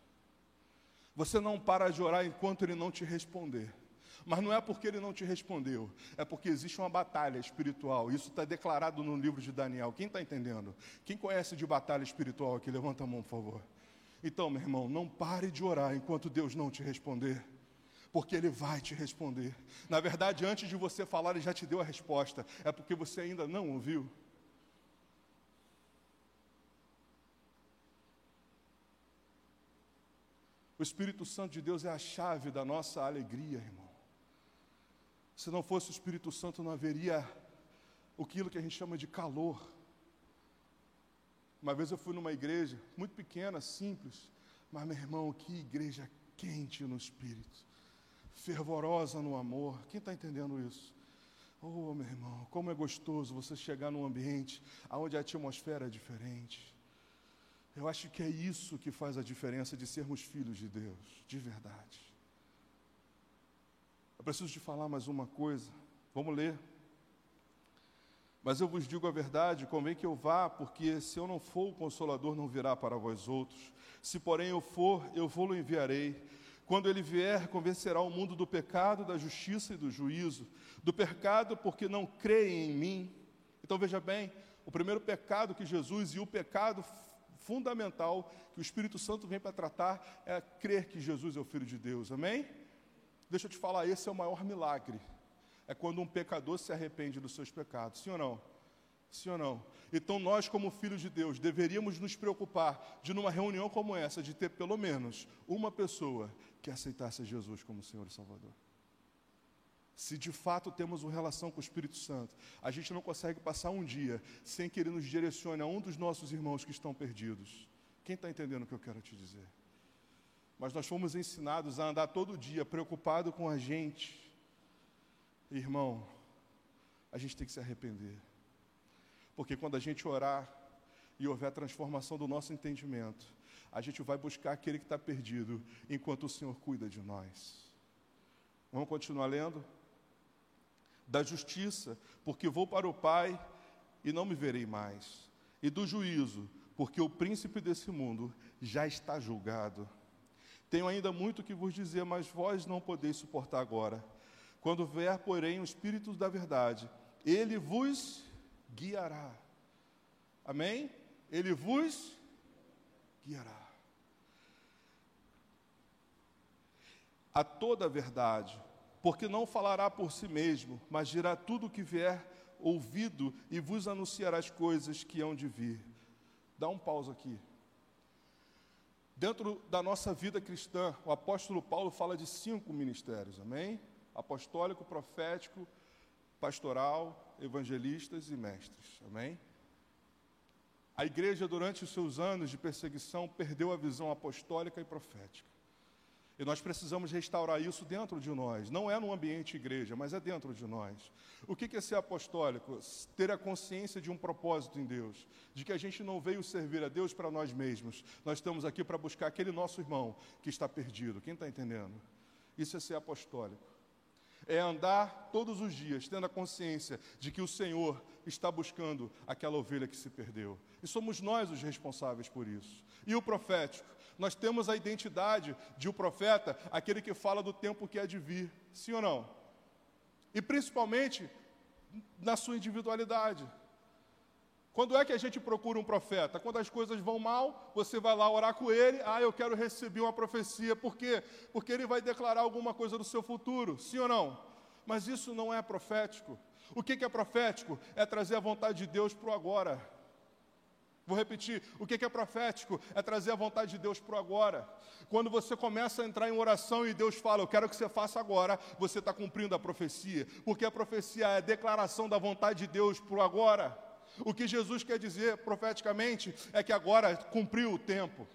S1: Você não para de orar enquanto ele não te responder. Mas não é porque ele não te respondeu, é porque existe uma batalha espiritual. Isso está declarado no livro de Daniel. Quem está entendendo? Quem conhece de batalha espiritual aqui? Levanta a mão, por favor. Então, meu irmão, não pare de orar enquanto Deus não te responder porque Ele vai te responder. Na verdade, antes de você falar, Ele já te deu a resposta, é porque você ainda não ouviu. O Espírito Santo de Deus é a chave da nossa alegria, irmão. Se não fosse o Espírito Santo, não haveria aquilo que a gente chama de calor. Uma vez eu fui numa igreja, muito pequena, simples, mas meu irmão, que igreja quente no Espírito, fervorosa no amor. Quem está entendendo isso? Oh, meu irmão, como é gostoso você chegar num ambiente onde a atmosfera é diferente. Eu acho que é isso que faz a diferença de sermos filhos de Deus, de verdade. Preciso te falar mais uma coisa. Vamos ler. Mas eu vos digo a verdade, convém que eu vá, porque se eu não for, o Consolador não virá para vós outros. Se, porém, eu for, eu vou-lo enviarei. Quando ele vier, convencerá o mundo do pecado, da justiça e do juízo. Do pecado, porque não creem em mim. Então veja bem, o primeiro pecado que Jesus e o pecado fundamental que o Espírito Santo vem para tratar é crer que Jesus é o Filho de Deus. Amém? Deixa eu te falar, esse é o maior milagre é quando um pecador se arrepende dos seus pecados. Sim ou não? Sim ou não? Então nós, como filhos de Deus, deveríamos nos preocupar de, numa reunião como essa, de ter pelo menos uma pessoa que aceitasse Jesus como Senhor e Salvador. Se de fato temos uma relação com o Espírito Santo, a gente não consegue passar um dia sem que Ele nos direcione a um dos nossos irmãos que estão perdidos. Quem está entendendo o que eu quero te dizer? Mas nós fomos ensinados a andar todo dia preocupado com a gente, Irmão, a gente tem que se arrepender. Porque quando a gente orar e houver transformação do nosso entendimento, a gente vai buscar aquele que está perdido, enquanto o Senhor cuida de nós. Vamos continuar lendo? Da justiça, porque vou para o Pai e não me verei mais. E do juízo, porque o príncipe desse mundo já está julgado. Tenho ainda muito que vos dizer, mas vós não podeis suportar agora. Quando vier, porém, o Espírito da Verdade, ele vos guiará. Amém? Ele vos guiará. A toda a verdade, porque não falará por si mesmo, mas dirá tudo o que vier ouvido e vos anunciará as coisas que hão de vir. Dá um pausa aqui. Dentro da nossa vida cristã, o apóstolo Paulo fala de cinco ministérios, amém? apostólico, profético, pastoral, evangelistas e mestres. Amém? A igreja, durante os seus anos de perseguição, perdeu a visão apostólica e profética. E nós precisamos restaurar isso dentro de nós. Não é no ambiente igreja, mas é dentro de nós. O que é ser apostólico? Ter a consciência de um propósito em Deus, de que a gente não veio servir a Deus para nós mesmos. Nós estamos aqui para buscar aquele nosso irmão que está perdido. Quem está entendendo? Isso é ser apostólico é andar todos os dias tendo a consciência de que o Senhor está buscando aquela ovelha que se perdeu. E somos nós os responsáveis por isso. E o profético? Nós temos a identidade de um profeta, aquele que fala do tempo que é de vir. Sim ou não? E principalmente na sua individualidade. Quando é que a gente procura um profeta? Quando as coisas vão mal, você vai lá orar com ele. Ah, eu quero receber uma profecia. Por quê? Porque ele vai declarar alguma coisa do seu futuro. Sim ou não? Mas isso não é profético. O que é profético? É trazer a vontade de Deus para o agora. Vou repetir: o que é profético? É trazer a vontade de Deus para o agora. Quando você começa a entrar em oração e Deus fala, eu quero que você faça agora, você está cumprindo a profecia, porque a profecia é a declaração da vontade de Deus para o agora. O que Jesus quer dizer profeticamente é que agora cumpriu o tempo.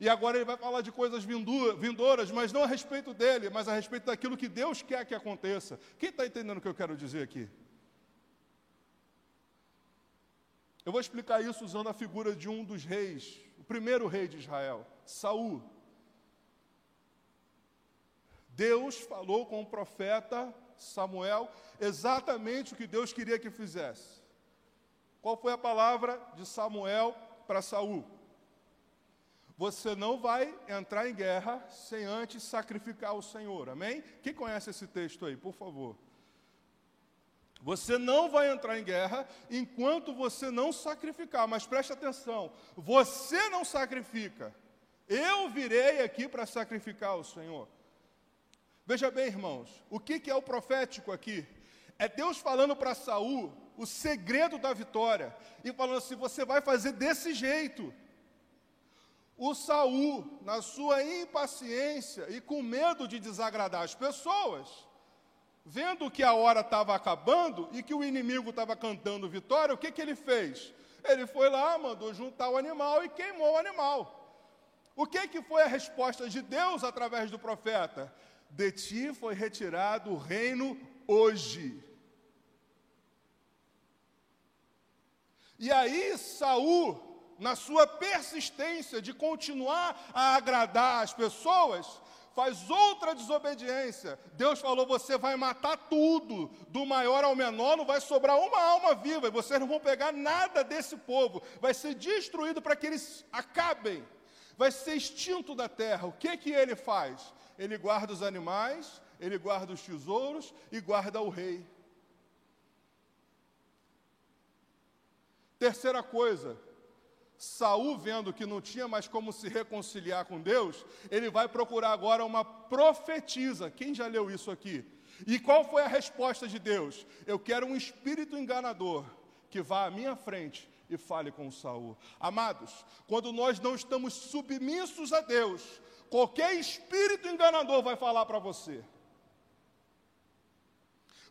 S1: E agora ele vai falar de coisas vindouras, mas não a respeito dele, mas a respeito daquilo que Deus quer que aconteça. Quem está entendendo o que eu quero dizer aqui? Eu vou explicar isso usando a figura de um dos reis, o primeiro rei de Israel, Saul. Deus falou com o profeta Samuel exatamente o que Deus queria que fizesse. Qual foi a palavra de Samuel para Saul? Você não vai entrar em guerra sem antes sacrificar o Senhor. Amém? Quem conhece esse texto aí, por favor? Você não vai entrar em guerra enquanto você não sacrificar, mas preste atenção: você não sacrifica, eu virei aqui para sacrificar o Senhor. Veja bem, irmãos, o que, que é o profético aqui? É Deus falando para Saul o segredo da vitória e falando assim: você vai fazer desse jeito. O Saul, na sua impaciência e com medo de desagradar as pessoas, vendo que a hora estava acabando e que o inimigo estava cantando vitória, o que, que ele fez? Ele foi lá, mandou juntar o animal e queimou o animal. O que, que foi a resposta de Deus através do profeta? De ti foi retirado o reino hoje. E aí Saul, na sua persistência de continuar a agradar as pessoas, faz outra desobediência. Deus falou: você vai matar tudo, do maior ao menor, não vai sobrar uma alma viva, e vocês não vão pegar nada desse povo, vai ser destruído para que eles acabem, vai ser extinto da terra. O que que ele faz? Ele guarda os animais, ele guarda os tesouros e guarda o rei. Terceira coisa, Saul vendo que não tinha mais como se reconciliar com Deus, ele vai procurar agora uma profetisa. Quem já leu isso aqui? E qual foi a resposta de Deus? Eu quero um espírito enganador que vá à minha frente e fale com Saul. Amados, quando nós não estamos submissos a Deus, qualquer espírito enganador vai falar para você.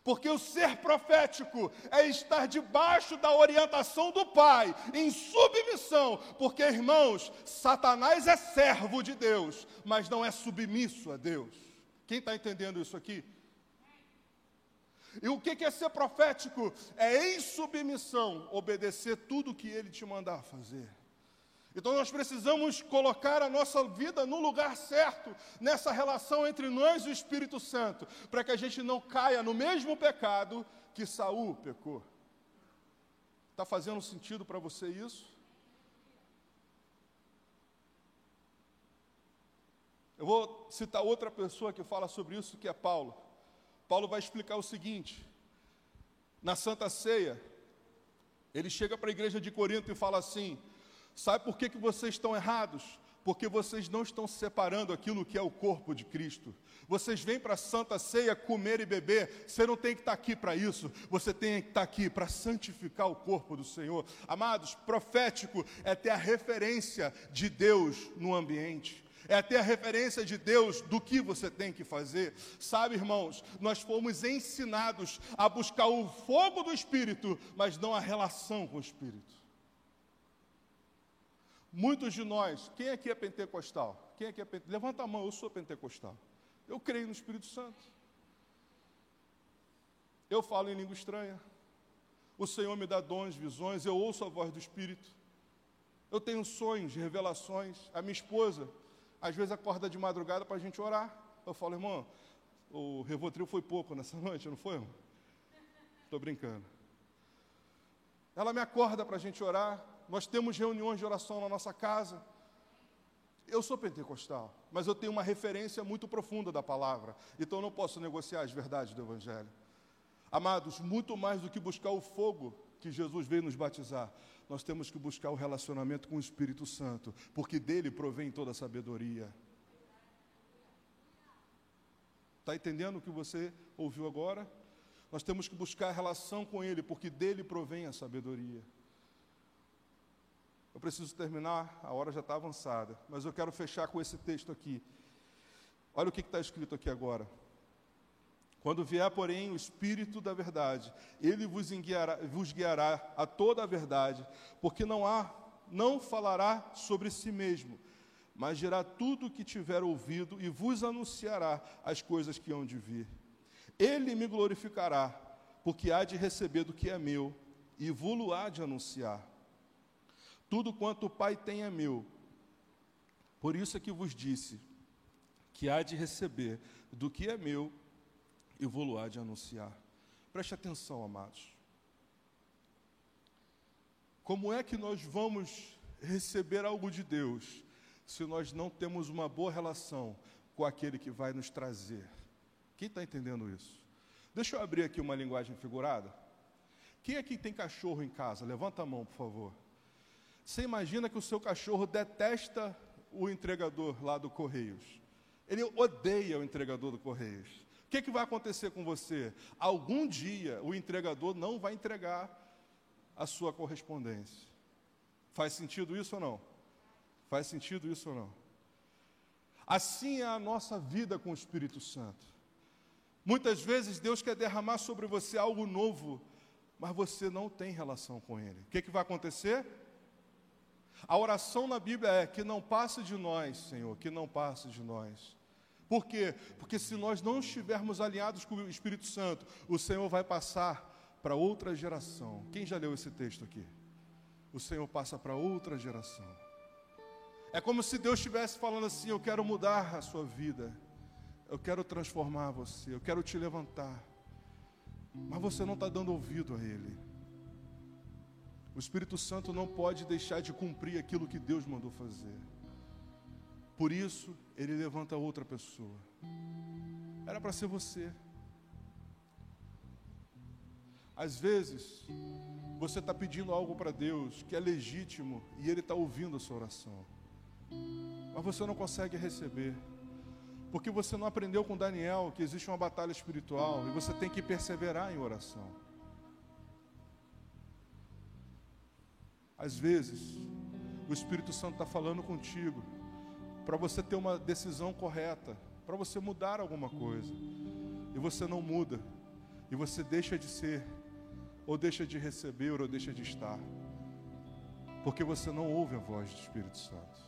S1: Porque o ser profético é estar debaixo da orientação do Pai, em submissão. Porque, irmãos, Satanás é servo de Deus, mas não é submisso a Deus. Quem está entendendo isso aqui? E o que é ser profético? É em submissão, obedecer tudo que ele te mandar fazer. Então nós precisamos colocar a nossa vida no lugar certo, nessa relação entre nós e o Espírito Santo, para que a gente não caia no mesmo pecado que Saul pecou. Está fazendo sentido para você isso? Eu vou citar outra pessoa que fala sobre isso, que é Paulo. Paulo vai explicar o seguinte: na Santa Ceia, ele chega para a igreja de Corinto e fala assim: Sabe por que, que vocês estão errados? Porque vocês não estão separando aquilo que é o corpo de Cristo. Vocês vêm para a Santa Ceia comer e beber, você não tem que estar aqui para isso, você tem que estar aqui para santificar o corpo do Senhor. Amados, profético é ter a referência de Deus no ambiente é ter a referência de Deus do que você tem que fazer. Sabe, irmãos, nós fomos ensinados a buscar o fogo do Espírito, mas não a relação com o Espírito. Muitos de nós, quem aqui é pentecostal? Quem aqui é pentecostal? Levanta a mão, eu sou pentecostal. Eu creio no Espírito Santo. Eu falo em língua estranha. O Senhor me dá dons, visões, eu ouço a voz do Espírito. Eu tenho sonhos, revelações. A minha esposa, às vezes, acorda de madrugada para a gente orar. Eu falo, irmão, o Revotril foi pouco nessa (laughs) noite, não foi, irmão? Estou brincando. Ela me acorda para a gente orar nós temos reuniões de oração na nossa casa. Eu sou pentecostal, mas eu tenho uma referência muito profunda da palavra, então eu não posso negociar as verdades do Evangelho. Amados, muito mais do que buscar o fogo que Jesus veio nos batizar, nós temos que buscar o relacionamento com o Espírito Santo, porque dele provém toda a sabedoria. Está entendendo o que você ouviu agora? Nós temos que buscar a relação com Ele, porque dele provém a sabedoria. Eu preciso terminar, a hora já está avançada, mas eu quero fechar com esse texto aqui. Olha o que está escrito aqui agora. Quando vier, porém, o Espírito da verdade, ele vos guiará, vos guiará a toda a verdade, porque não há, não falará sobre si mesmo, mas dirá tudo o que tiver ouvido e vos anunciará as coisas que hão de vir. Ele me glorificará, porque há de receber do que é meu, e vou-lo há de anunciar. Tudo quanto o Pai tem é meu. Por isso é que vos disse que há de receber do que é meu e vou-lo há de anunciar. Preste atenção, amados. Como é que nós vamos receber algo de Deus se nós não temos uma boa relação com aquele que vai nos trazer? Quem está entendendo isso? Deixa eu abrir aqui uma linguagem figurada. Quem aqui tem cachorro em casa? Levanta a mão, por favor. Você imagina que o seu cachorro detesta o entregador lá do Correios. Ele odeia o entregador do Correios. O que, que vai acontecer com você? Algum dia o entregador não vai entregar a sua correspondência. Faz sentido isso ou não? Faz sentido isso ou não? Assim é a nossa vida com o Espírito Santo. Muitas vezes Deus quer derramar sobre você algo novo, mas você não tem relação com Ele. O que, que vai acontecer? A oração na Bíblia é que não passe de nós, Senhor, que não passe de nós. Por quê? Porque se nós não estivermos alinhados com o Espírito Santo, o Senhor vai passar para outra geração. Quem já leu esse texto aqui? O Senhor passa para outra geração. É como se Deus estivesse falando assim: Eu quero mudar a sua vida. eu quero transformar você, eu quero te levantar. Mas você não está dando ouvido a Ele. O Espírito Santo não pode deixar de cumprir aquilo que Deus mandou fazer. Por isso, ele levanta outra pessoa. Era para ser você. Às vezes, você está pedindo algo para Deus que é legítimo e Ele está ouvindo a sua oração, mas você não consegue receber, porque você não aprendeu com Daniel que existe uma batalha espiritual e você tem que perseverar em oração. Às vezes, o Espírito Santo está falando contigo para você ter uma decisão correta, para você mudar alguma coisa, e você não muda, e você deixa de ser ou deixa de receber, ou deixa de estar, porque você não ouve a voz do Espírito Santo.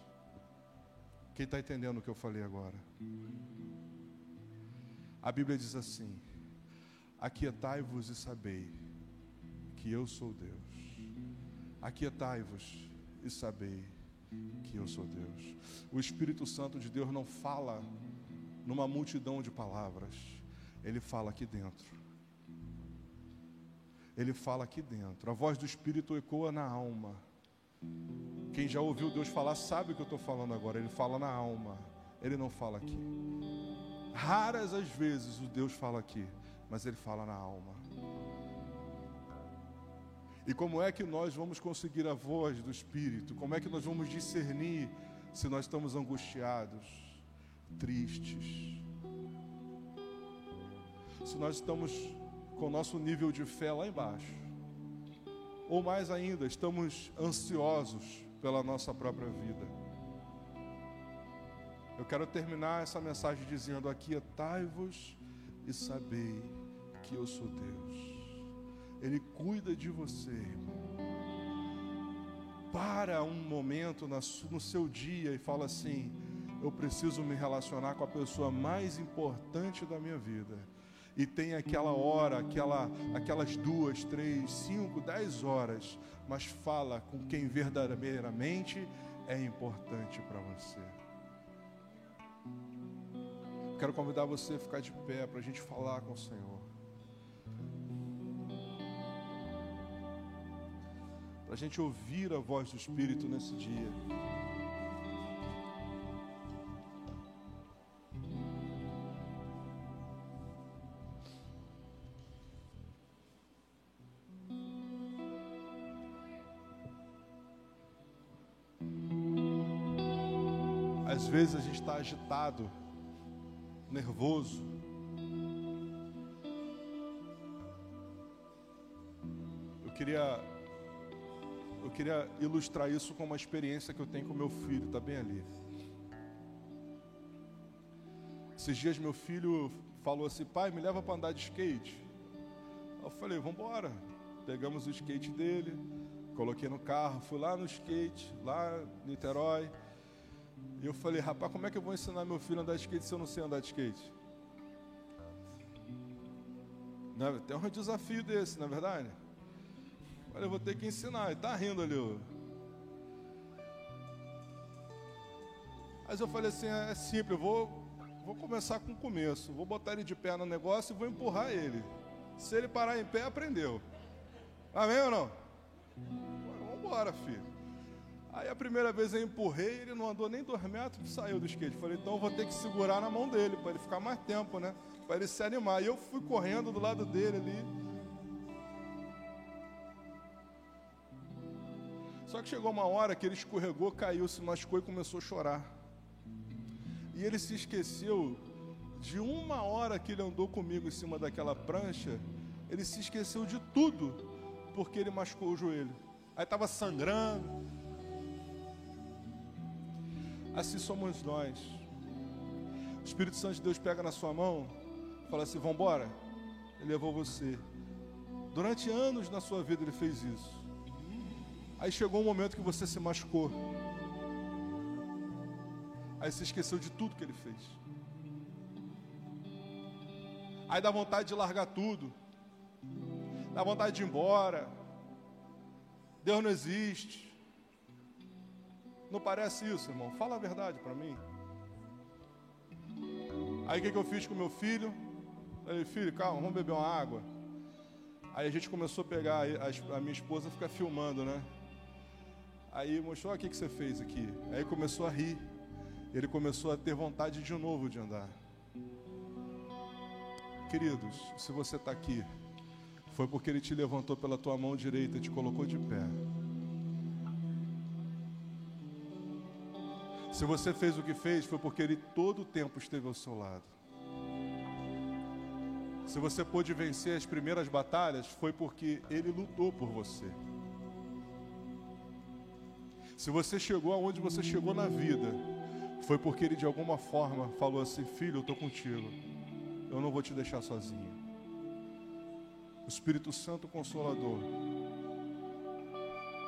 S1: Quem está entendendo o que eu falei agora? A Bíblia diz assim: Aquietai-vos e sabei que eu sou Deus. Aquietai-vos e sabei que eu sou Deus. O Espírito Santo de Deus não fala numa multidão de palavras, ele fala aqui dentro ele fala aqui dentro. A voz do Espírito ecoa na alma. Quem já ouviu Deus falar sabe o que eu estou falando agora. Ele fala na alma, ele não fala aqui. Raras as vezes o Deus fala aqui, mas ele fala na alma. E como é que nós vamos conseguir a voz do Espírito? Como é que nós vamos discernir se nós estamos angustiados, tristes? Se nós estamos com o nosso nível de fé lá embaixo. Ou mais ainda, estamos ansiosos pela nossa própria vida. Eu quero terminar essa mensagem dizendo: Aquietai-vos e sabei que eu sou Deus. Ele cuida de você. Para um momento no seu dia e fala assim: Eu preciso me relacionar com a pessoa mais importante da minha vida e tem aquela hora, aquela, aquelas duas, três, cinco, dez horas, mas fala com quem verdadeiramente é importante para você. Quero convidar você a ficar de pé para a gente falar com o Senhor. Para a gente ouvir a voz do Espírito nesse dia. vezes a gente está agitado, nervoso. Eu queria, eu queria ilustrar isso com uma experiência que eu tenho com meu filho, está bem ali. Esses dias meu filho falou assim, pai, me leva para andar de skate. Eu falei, vamos embora. Pegamos o skate dele, coloquei no carro, fui lá no skate, lá em Niterói. E eu falei, rapaz, como é que eu vou ensinar meu filho a andar de skate se eu não sei andar de skate? Tem um desafio desse, não é verdade? Olha, eu vou ter que ensinar. Ele tá rindo ali. Ó. Mas eu falei assim, é simples, eu vou, vou começar com o começo. Vou botar ele de pé no negócio e vou empurrar ele. Se ele parar em pé, aprendeu. Amém ou não? Vamos embora, filho. Aí a primeira vez eu empurrei, ele não andou nem dois metros e saiu do skate. Falei, então eu vou ter que segurar na mão dele, para ele ficar mais tempo, né? Para ele se animar. E eu fui correndo do lado dele ali. Só que chegou uma hora que ele escorregou, caiu, se machucou e começou a chorar. E ele se esqueceu de uma hora que ele andou comigo em cima daquela prancha, ele se esqueceu de tudo, porque ele machucou o joelho. Aí estava sangrando, Assim somos nós. O Espírito Santo de Deus pega na sua mão, fala assim: vamos embora. Ele levou você. Durante anos na sua vida ele fez isso. Aí chegou um momento que você se machucou. Aí você esqueceu de tudo que ele fez. Aí dá vontade de largar tudo. Dá vontade de ir embora. Deus não existe. Não parece isso, irmão? Fala a verdade para mim. Aí o que, que eu fiz com meu filho? Falei, filho, calma, vamos beber uma água. Aí a gente começou a pegar, a, a minha esposa fica filmando, né? Aí mostrou, o que, que você fez aqui. Aí começou a rir. Ele começou a ter vontade de novo de andar. Queridos, se você está aqui, foi porque Ele te levantou pela tua mão direita e te colocou de pé. Se você fez o que fez, foi porque Ele todo o tempo esteve ao seu lado. Se você pôde vencer as primeiras batalhas, foi porque Ele lutou por você. Se você chegou aonde você chegou na vida, foi porque Ele de alguma forma falou assim: Filho, eu estou contigo, eu não vou te deixar sozinho. O Espírito Santo Consolador,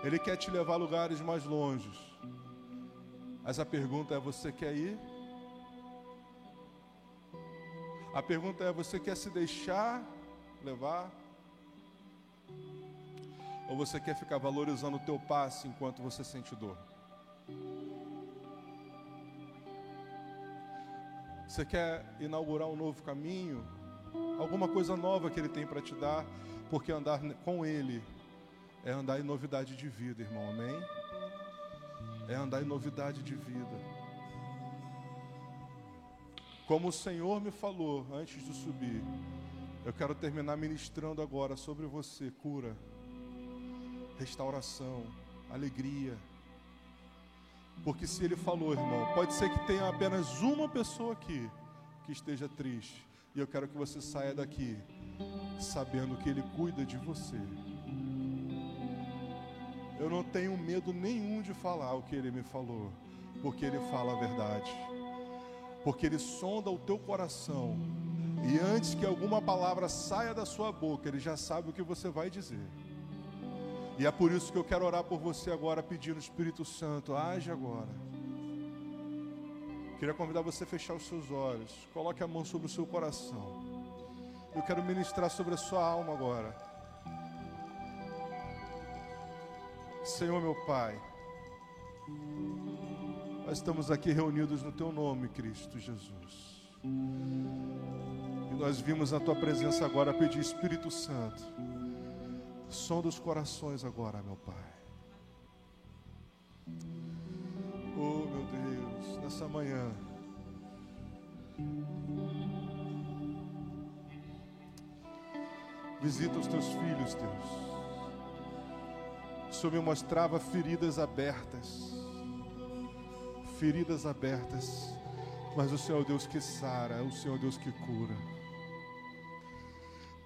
S1: Ele quer te levar a lugares mais longe. Mas a pergunta é: você quer ir? A pergunta é: você quer se deixar levar? Ou você quer ficar valorizando o teu passe enquanto você sente dor? Você quer inaugurar um novo caminho? Alguma coisa nova que Ele tem para te dar? Porque andar com Ele é andar em novidade de vida, irmão, amém? É andar em novidade de vida. Como o Senhor me falou antes de subir, eu quero terminar ministrando agora sobre você cura, restauração, alegria. Porque se Ele falou, irmão, pode ser que tenha apenas uma pessoa aqui que esteja triste. E eu quero que você saia daqui sabendo que Ele cuida de você. Eu não tenho medo nenhum de falar o que Ele me falou, porque Ele fala a verdade porque Ele sonda o teu coração. E antes que alguma palavra saia da sua boca, Ele já sabe o que você vai dizer. E é por isso que eu quero orar por você agora, pedindo Espírito Santo, age agora. Queria convidar você a fechar os seus olhos, coloque a mão sobre o seu coração. Eu quero ministrar sobre a sua alma agora. Senhor meu Pai. Nós estamos aqui reunidos no Teu nome, Cristo Jesus. E nós vimos na Tua presença agora pedir Espírito Santo, som dos corações agora, meu Pai. Oh, meu Deus, nessa manhã. Visita os teus filhos, Deus. O Senhor me mostrava feridas abertas feridas abertas, mas o Senhor é o Deus que sara, é o Senhor é o Deus que cura.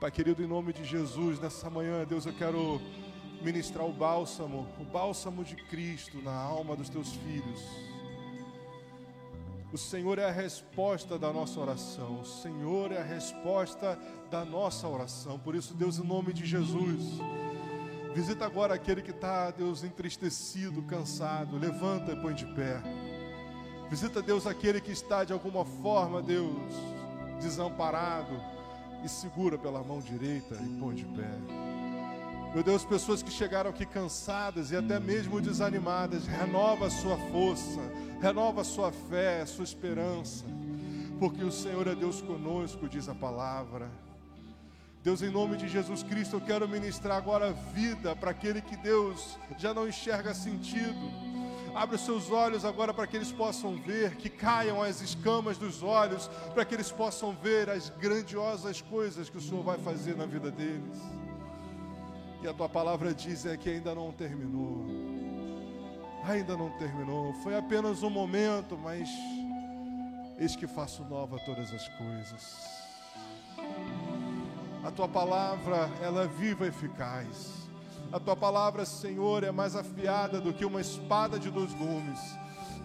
S1: Pai querido, em nome de Jesus, nessa manhã, Deus, eu quero ministrar o bálsamo, o bálsamo de Cristo na alma dos teus filhos. O Senhor é a resposta da nossa oração. O Senhor é a resposta da nossa oração. Por isso, Deus, em nome de Jesus, visita agora aquele que está, Deus, entristecido, cansado. Levanta e põe de pé. Visita, Deus, aquele que está de alguma forma, Deus, desamparado e segura pela mão direita e põe de pé. Meu Deus, pessoas que chegaram aqui cansadas e até mesmo desanimadas, renova a sua força, renova a sua fé, a sua esperança, porque o Senhor é Deus conosco, diz a palavra. Deus, em nome de Jesus Cristo, eu quero ministrar agora vida para aquele que Deus já não enxerga sentido Abre os seus olhos agora para que eles possam ver, que caiam as escamas dos olhos, para que eles possam ver as grandiosas coisas que o Senhor vai fazer na vida deles. E a tua palavra diz é que ainda não terminou. Ainda não terminou. Foi apenas um momento, mas eis que faço nova todas as coisas. A tua palavra, ela é viva e eficaz. A tua palavra, Senhor, é mais afiada do que uma espada de dois gumes.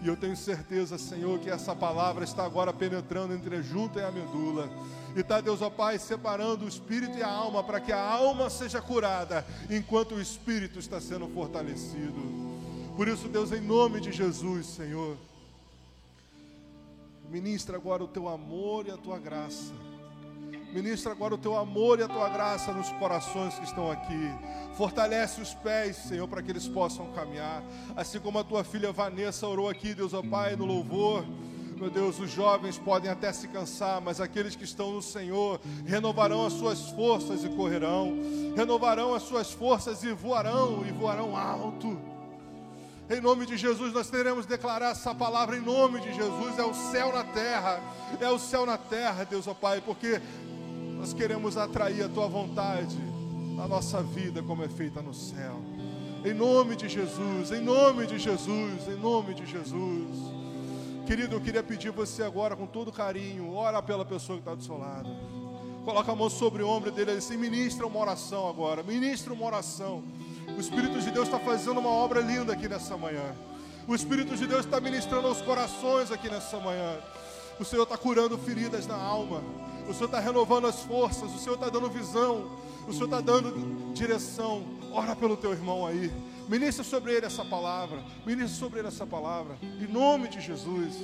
S1: E eu tenho certeza, Senhor, que essa palavra está agora penetrando entre a junta e a medula. E está, Deus, ó Pai, separando o espírito e a alma para que a alma seja curada, enquanto o espírito está sendo fortalecido. Por isso, Deus, em nome de Jesus, Senhor, ministra agora o teu amor e a tua graça Ministra agora o teu amor e a tua graça nos corações que estão aqui. Fortalece os pés, Senhor, para que eles possam caminhar. Assim como a tua filha Vanessa orou aqui, Deus, ó Pai, no louvor. meu Deus, os jovens podem até se cansar, mas aqueles que estão no Senhor renovarão as suas forças e correrão, renovarão as suas forças e voarão, e voarão alto. Em nome de Jesus, nós teremos declarar essa palavra em nome de Jesus. É o céu na terra, é o céu na terra, Deus, ó Pai, porque nós queremos atrair a Tua vontade na nossa vida, como é feita no céu. Em nome de Jesus, em nome de Jesus, em nome de Jesus. Querido, eu queria pedir você agora, com todo carinho, ora pela pessoa que está do seu lado. Coloca a mão sobre o ombro dele e assim, ministra uma oração agora. Ministra uma oração. O Espírito de Deus está fazendo uma obra linda aqui nessa manhã. O Espírito de Deus está ministrando aos corações aqui nessa manhã. O Senhor está curando feridas na alma. O Senhor está renovando as forças. O Senhor está dando visão. O Senhor está dando direção. Ora pelo teu irmão aí. Ministra sobre ele essa palavra. Ministra sobre ele essa palavra. Em nome de Jesus.